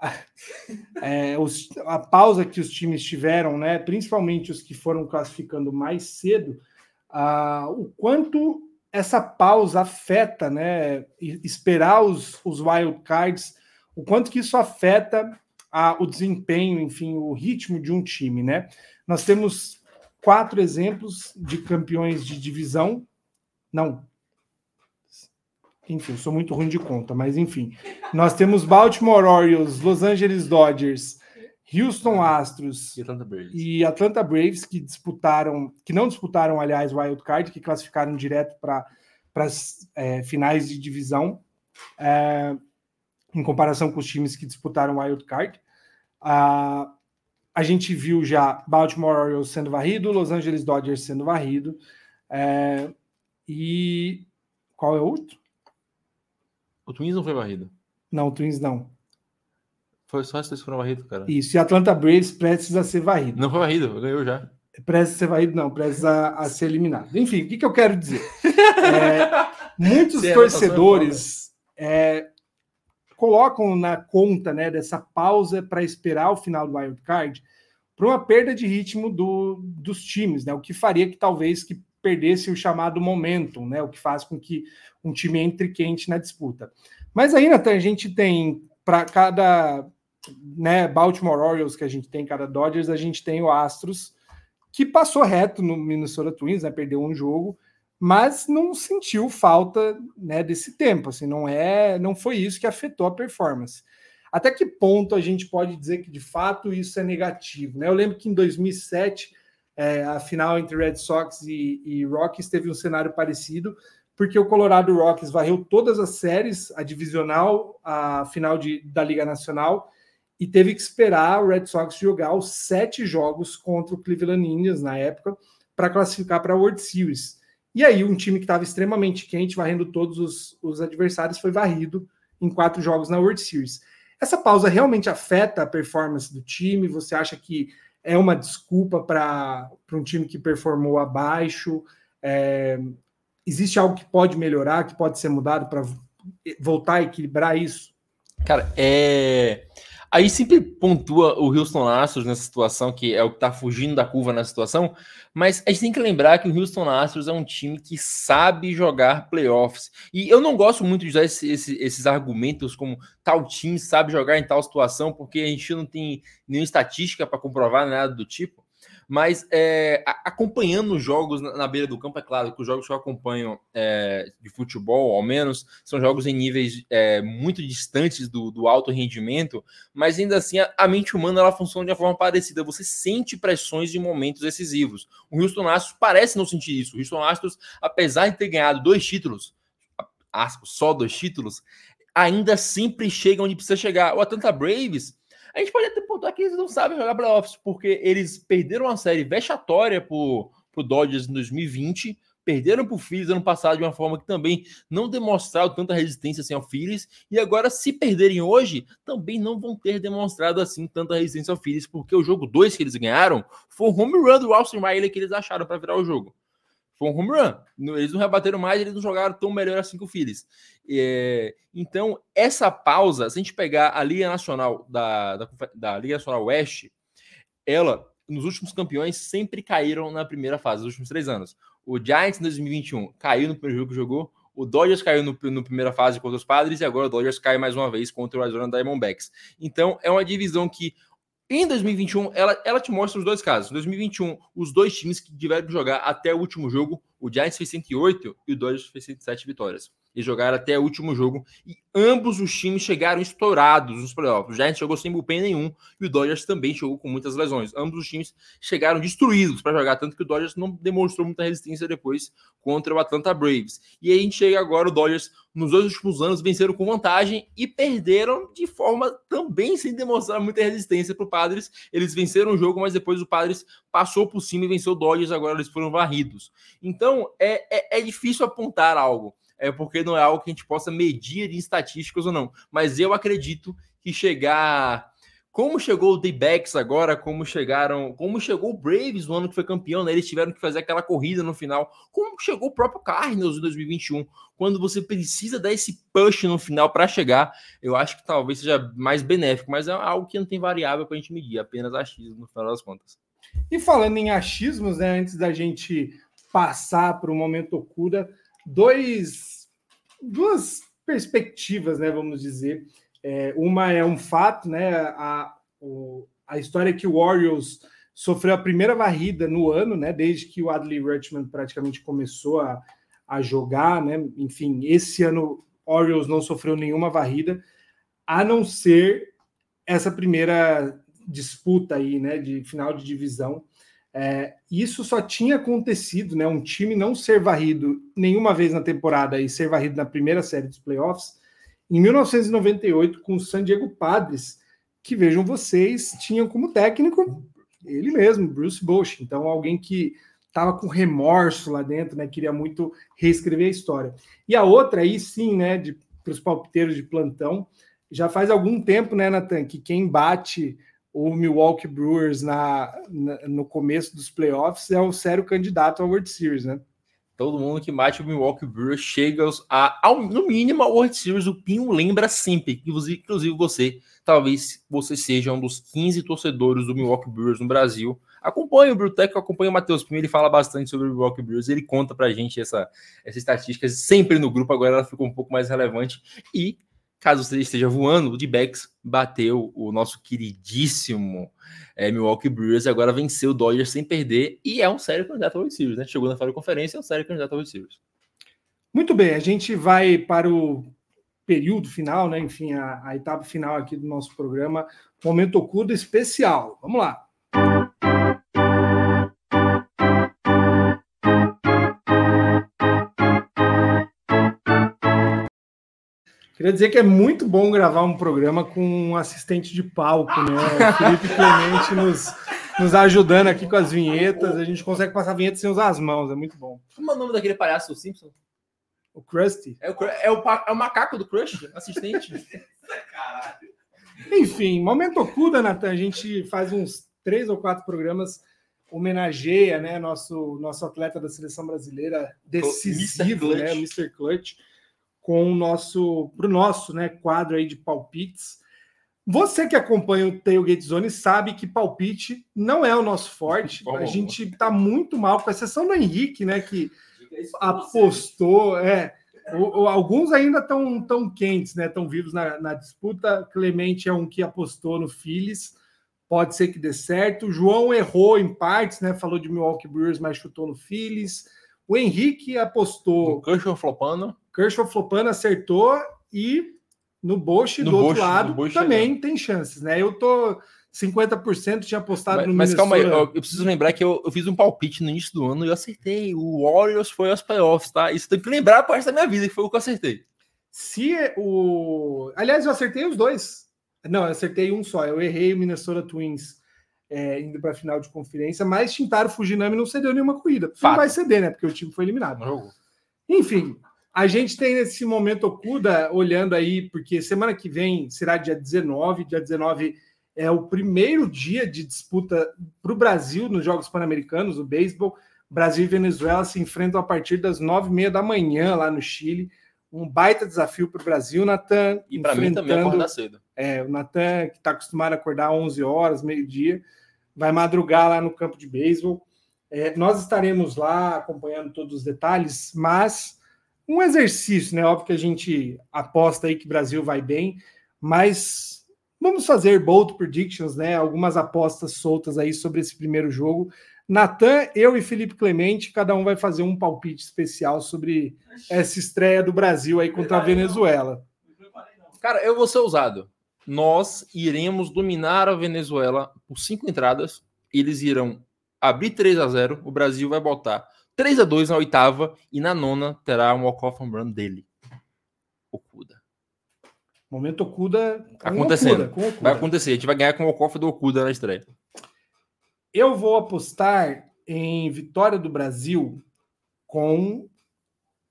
é, os, a pausa que os times tiveram, né, principalmente os que foram classificando mais cedo, uh, o quanto essa pausa afeta, né, esperar os, os wild cards, o quanto que isso afeta a, o desempenho, enfim, o ritmo de um time, né? Nós temos quatro exemplos de campeões de divisão, não, enfim, eu sou muito ruim de conta, mas enfim. Nós temos Baltimore Orioles, Los Angeles Dodgers, Houston Astros e Atlanta Braves, e Atlanta Braves que disputaram, que não disputaram, aliás, Wild Card, que classificaram direto para as é, finais de divisão, é, em comparação com os times que disputaram Wild Card. Uh, a gente viu já Baltimore Orioles sendo varrido, Los Angeles Dodgers sendo varrido, é, e qual é o outro? O Twins não foi varrido. Não, o Twins não. Foi só esses que foram varridos, cara. Isso, e Atlanta Braves precisa ser varrido. Não foi varrido, ganhou já. Precisa ser varrido, não, precisa a ser eliminado. Enfim, o que, que eu quero dizer? É, muitos Sim, torcedores é, colocam na conta né, dessa pausa para esperar o final do Wild Card para uma perda de ritmo do, dos times, né? O que faria que talvez que perdesse o chamado momentum, né? O que faz com que um time entre quente na disputa. Mas aí, Nathan, a gente tem para cada né, Baltimore Orioles que a gente tem, cada Dodgers, a gente tem o Astros, que passou reto no Minnesota Twins, né, perdeu um jogo, mas não sentiu falta né, desse tempo. Assim, não é, não foi isso que afetou a performance. Até que ponto a gente pode dizer que de fato isso é negativo? Né? Eu lembro que em 2007 é, a final entre Red Sox e, e Rockies teve um cenário parecido, porque o Colorado Rockies varreu todas as séries, a divisional, a final de, da Liga Nacional, e teve que esperar o Red Sox jogar os sete jogos contra o Cleveland Indians na época para classificar para a World Series. E aí, um time que estava extremamente quente, varrendo todos os, os, adversários, foi varrido em quatro jogos na World Series. Essa pausa realmente afeta a performance do time? Você acha que é uma desculpa para um time que performou abaixo? É, existe algo que pode melhorar, que pode ser mudado para voltar a equilibrar isso? Cara, é. Aí sempre pontua o Houston Astros nessa situação, que é o que tá fugindo da curva na situação, mas a gente tem que lembrar que o Houston Astros é um time que sabe jogar playoffs. E eu não gosto muito de usar esse, esse, esses argumentos como tal time sabe jogar em tal situação, porque a gente não tem nenhuma estatística para comprovar nada do tipo. Mas é, acompanhando os jogos na, na, beira do campo, é claro que os jogos que eu acompanho é, de futebol, ao menos, são jogos em níveis é, muito distantes do, do, alto rendimento, mas ainda assim a, a, mente humana ela funciona de uma forma parecida. Você sente pressões em momentos decisivos. O Houston Astros parece não sentir isso. O Houston Astros, apesar de ter ganhado dois títulos, só dois títulos, ainda sempre chega onde precisa chegar. O Atlanta Braves a gente pode até pontuar que eles não sabem jogar playoffs, porque eles perderam uma série vexatória pro, pro Dodgers em 2020, perderam pro Phillies ano passado de uma forma que também não demonstraram tanta resistência assim ao Phillies, e agora se perderem hoje, também não vão ter demonstrado assim tanta resistência ao Phillies, porque o jogo 2 que eles ganharam foi o home run do Austin Riley que eles acharam para virar o jogo. Foi um home run. Eles não rebateram mais, eles não jogaram tão melhor assim que o Phillies. É, então, essa pausa, se a gente pegar a Liga Nacional da, da, da, Liga Nacional Oeste, ela, nos últimos campeões, sempre caíram na primeira fase, nos últimos três anos. O Giants em 2021 caiu no primeiro jogo que jogou, o Dodgers caiu no, no, primeira fase contra os Padres e agora o Dodgers cai mais uma vez contra o Arizona Diamondbacks. Então, é uma divisão que em 2021, ela, ela te mostra os dois casos. Em 2021, os dois times que tiveram que jogar até o último jogo, o Giants fez 108 e o Dodgers fez 107 vitórias. Eles jogaram até o último jogo e ambos os times chegaram estourados nos playoffs. O Giants jogou sem bullpen nenhum e o Dodgers também jogou com muitas lesões. Ambos os times chegaram destruídos para jogar, tanto que o Dodgers não demonstrou muita resistência depois contra o Atlanta Braves. E aí a gente chega agora, o Dodgers nos dois últimos anos venceram com vantagem e perderam de forma também sem demonstrar muita resistência para o Padres. Eles venceram o jogo, mas depois o Padres passou por cima e venceu o Dodgers, agora eles foram varridos. Então é, é, é difícil apontar algo é porque não é algo que a gente possa medir em estatísticas ou não. Mas eu acredito que chegar. Como chegou o D-Backs agora, como chegaram, como chegou o Braves no ano que foi campeão, né? Eles tiveram que fazer aquela corrida no final. Como chegou o próprio Cardinals em 2021, quando você precisa dar esse push no final para chegar, eu acho que talvez seja mais benéfico, mas é algo que não tem variável para a gente medir, apenas achismo no final das contas. E falando em achismos, né, antes da gente passar para o momento Okuda, dois, duas perspectivas, né, vamos dizer. É, uma é um fato, né, a, o, a história é que o Orioles sofreu a primeira varrida no ano, né, desde que o Adley Rutschman praticamente começou a, a jogar, né, enfim, esse ano Orioles não sofreu nenhuma varrida, a não ser essa primeira disputa aí, né, de final de divisão, é, isso só tinha acontecido, né? Um time não ser varrido nenhuma vez na temporada e ser varrido na primeira série dos playoffs em 1998 com o San Diego Padres, que vejam vocês, tinham como técnico ele mesmo, Bruce Bosch. Então, alguém que estava com remorso lá dentro, né? Queria muito reescrever a história. E a outra aí sim, né? Para os palpiteiros de plantão, já faz algum tempo, né, Natan, que quem bate o Milwaukee Brewers na, na, no começo dos playoffs é o sério candidato ao World Series, né? Todo mundo que bate o Milwaukee Brewers chega a, ao, no mínimo ao World Series. O Pinho lembra sempre, inclusive, você, talvez você seja um dos 15 torcedores do Milwaukee Brewers no Brasil. Acompanhe o Brewtech, acompanhe o Matheus Pinho, ele fala bastante sobre o Milwaukee Brewers, ele conta pra gente essa, essa estatística sempre no grupo, agora ela ficou um pouco mais relevante. E Caso você esteja voando, o D-Backs bateu o nosso queridíssimo é, Milwaukee Brewers e agora venceu o Dodgers sem perder e é um sério candidato ao World Series, né? Chegou na final de conferência, é um sério candidato ao World Series. Muito bem, a gente vai para o período final, né? Enfim, a, a etapa final aqui do nosso programa, momento oculto especial. Vamos lá. Queria dizer que é muito bom gravar um programa com um assistente de palco, né? O Felipe Clemente nos, nos ajudando aqui com as vinhetas. A gente consegue passar vinheta sem usar as mãos, é muito bom. Como é o nome daquele palhaço do Simpson? O Krusty. É o, é o, é o macaco do Crush, assistente. Caralho. Enfim, momento oculta, Natan. A gente faz uns três ou quatro programas homenageia, né, nosso nosso atleta da seleção brasileira decisivo, o né, Mr. Clutch com o nosso para o nosso né, quadro aí de palpites. Você que acompanha o Tailgate Zone sabe que palpite não é o nosso forte. A gente está muito mal, com exceção do Henrique, né? Que apostou. É, o, o, alguns ainda estão tão quentes, né? Estão vivos na, na, disputa. Clemente é um que apostou no Phillies. Pode ser que dê certo. O João errou em partes, né? Falou de Milwaukee Brewers, mas chutou no Phillies. O Henrique apostou. O Kershaw flopando. Kershaw flopando acertou e no Bosch do outro lado também tem chances, né? Eu tô 50% tinha apostado mas, no Mas calma aí, eu, eu, preciso lembrar que eu, eu, fiz um palpite no início do ano e eu acertei. O Warriors foi aos playoffs, tá? Isso tem que lembrar para essa da minha vida, que foi o que eu acertei. Se o. Aliás, eu acertei os dois. Não, eu acertei um só. Eu errei o Minnesota Twins é, indo para a final de conferência, mas Shintaro Fujinami não cedeu nenhuma corrida. Fato. Não vai ceder, né? Porque o time foi eliminado. Enfim, a gente tem esse momento Okuda olhando aí, porque semana que vem será dia 19, dia 19 é o primeiro dia de disputa para o Brasil nos Jogos Pan-Americanos, o beisebol. Brasil e Venezuela se enfrentam a partir das nove e meia da manhã lá no Chile. Um baita desafio para o Brasil, Natan. E para mim também acordar cedo. É, o Natan, que está acostumado a acordar 11 horas, meio-dia, vai madrugar lá no campo de beisebol. É, nós estaremos lá acompanhando todos os detalhes, mas um exercício, né? Óbvio que a gente aposta aí que o Brasil vai bem, mas vamos fazer bold predictions, né? Algumas apostas soltas aí sobre esse primeiro jogo. Natan, eu e Felipe Clemente, cada um vai fazer um palpite especial sobre essa estreia do Brasil aí contra a Venezuela. Cara, eu vou ser ousado. Nós iremos dominar a Venezuela por cinco entradas. Eles irão abrir 3 a 0 O Brasil vai botar 3 a 2 na oitava. E na nona terá um walk-off home run dele. Okuda. Momento Okuda com Acontecendo. Okuda, Okuda. Vai acontecer. A gente vai ganhar com o walk-off do Okuda na estreia. Eu vou apostar em vitória do Brasil com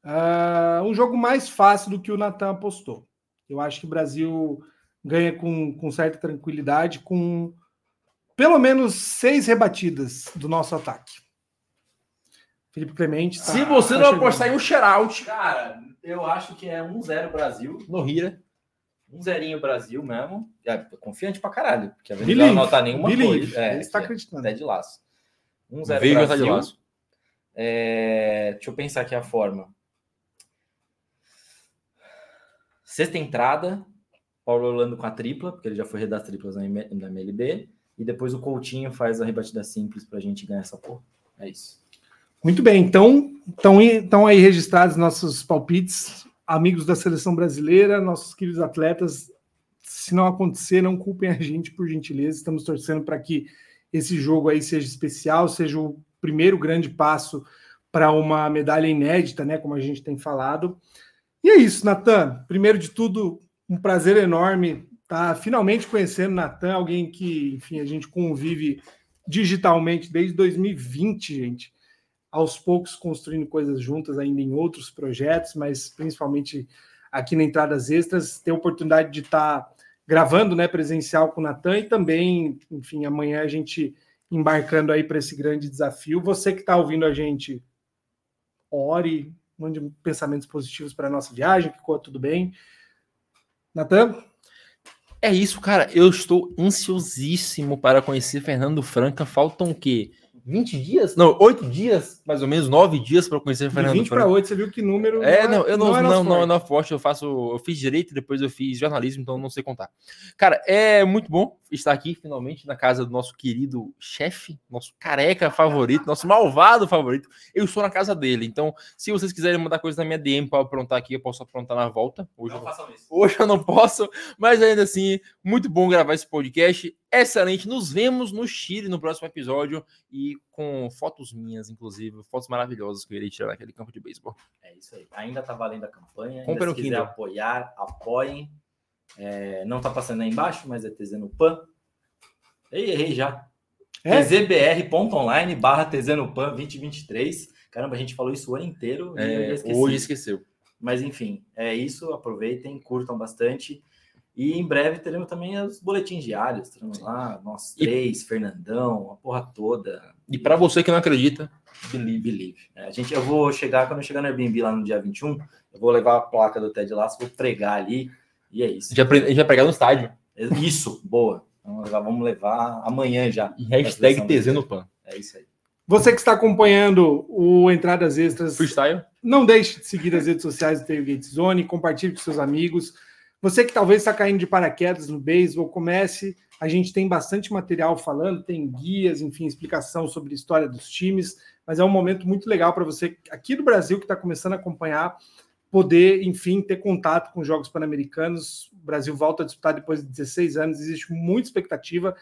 ah, um jogo mais fácil do que o Natan apostou. Eu acho que o Brasil ganha com, com certa tranquilidade, com pelo menos seis rebatidas do nosso ataque. Felipe Clemente. tá- Se você tá não chegando. apostar em um shootout Cara, eu acho que é 1-0 Brasil. no Hira, Um zerinho Brasil mesmo. É, tô confiante pra caralho, porque a Venezuela Believe, não tá nenhuma believe. coisa. É, Ele está é acreditando. até de laço. 1-0 Veiga tá Brasil. de laço. É, deixa eu pensar aqui a forma. Sexta entrada, Paulo Orlando com a tripla, porque ele já foi redar as triplas na MLB. E depois o Coutinho faz a rebatida simples pra gente ganhar essa porra. É isso. Muito bem, então estão aí registrados nossos palpites, amigos da seleção brasileira, nossos queridos atletas. Se não acontecer, não culpem a gente por gentileza. Estamos torcendo para que esse jogo aí seja especial, seja o primeiro grande passo para uma medalha inédita, né? Como a gente tem falado. E é isso, Natan. Primeiro de tudo, um prazer enorme estar finalmente conhecendo Natan, alguém que, enfim, a gente convive digitalmente desde 2020, gente aos poucos construindo coisas juntas ainda em outros projetos, mas principalmente aqui na Entradas Extras, ter a oportunidade de estar gravando né, presencial com o Natan e também, enfim, amanhã a gente embarcando aí para esse grande desafio. Você que está ouvindo a gente, ore, mande pensamentos positivos para a nossa viagem, que ficou tudo bem. Natan, É isso, cara. Eu estou ansiosíssimo para conhecer Fernando Franca. Faltam o quê? 20 dias? Não, 8 dias, mais ou menos, 9 dias para conhecer de Fernando 20 para Franca. 8, você viu que número. É, não, eu não, é não, não, forte. não, forte, eu faço, eu fiz direito, depois eu fiz jornalismo, então não sei contar. Cara, é muito bom estar aqui finalmente na casa do nosso querido chefe, nosso careca favorito, nosso malvado favorito. Eu estou na casa dele, então se vocês quiserem mandar coisa na minha DM para aprontar aqui, eu posso aprontar na volta. Hoje eu não façam isso. Hoje eu não posso, mas ainda assim, muito bom gravar esse podcast. Excelente. Nos vemos no Chile no próximo episódio e com fotos minhas, inclusive, fotos maravilhosas que eu irei tirar naquele campo de beisebol. É isso aí. Ainda tá valendo a campanha. Comprem quiser Kindle. apoiar, apoiem. É, não tá passando aí embaixo, mas é TZ no PAN. Ei, errei já. É? tzbr.online barra TZ no PAN 2023. Caramba, a gente falou isso o ano inteiro e É, hoje esqueceu. Mas enfim, é isso. Aproveitem, curtam bastante. E em breve teremos também os boletins diários. Teremos lá, nós E- três, Fernandão, a porra toda. E para você que não acredita, Believe, believe. É, a gente, eu vou chegar, quando eu chegar no Airbnb lá no dia 21, eu vou levar a placa do Ted Lasso, vou pregar ali, e é isso. a gente vai pre- a gente vai pregar no estádio. Isso, boa. Vamos levar, vamos levar amanhã já. E hashtag TZ no PAN. É isso aí. Você que está acompanhando o Entradas Extras, Freestyle. Não deixe de seguir as redes sociais do Tailgate Zone, compartilhe com seus amigos. Você que talvez está caindo de paraquedas no beisebol, comece. A gente tem bastante material falando, tem guias, enfim, explicação sobre a história dos times, mas é um momento muito legal para você aqui do Brasil que está começando a acompanhar, poder, enfim, ter contato com os Jogos Pan-Americanos. O Brasil volta a disputar depois de 16 anos, existe muita expectativa.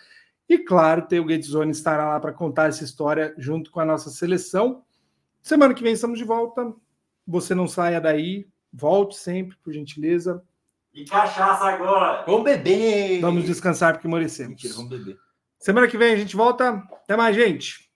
E claro, o Tailgate Zone estará lá para contar essa história junto com a nossa seleção. Semana que vem estamos de volta. Você não saia daí. Volte sempre, por gentileza. E cachaça agora! Vamos beber! Vamos descansar porque merecemos. Mentira, vamos beber. Semana que vem a gente volta. Até mais, gente.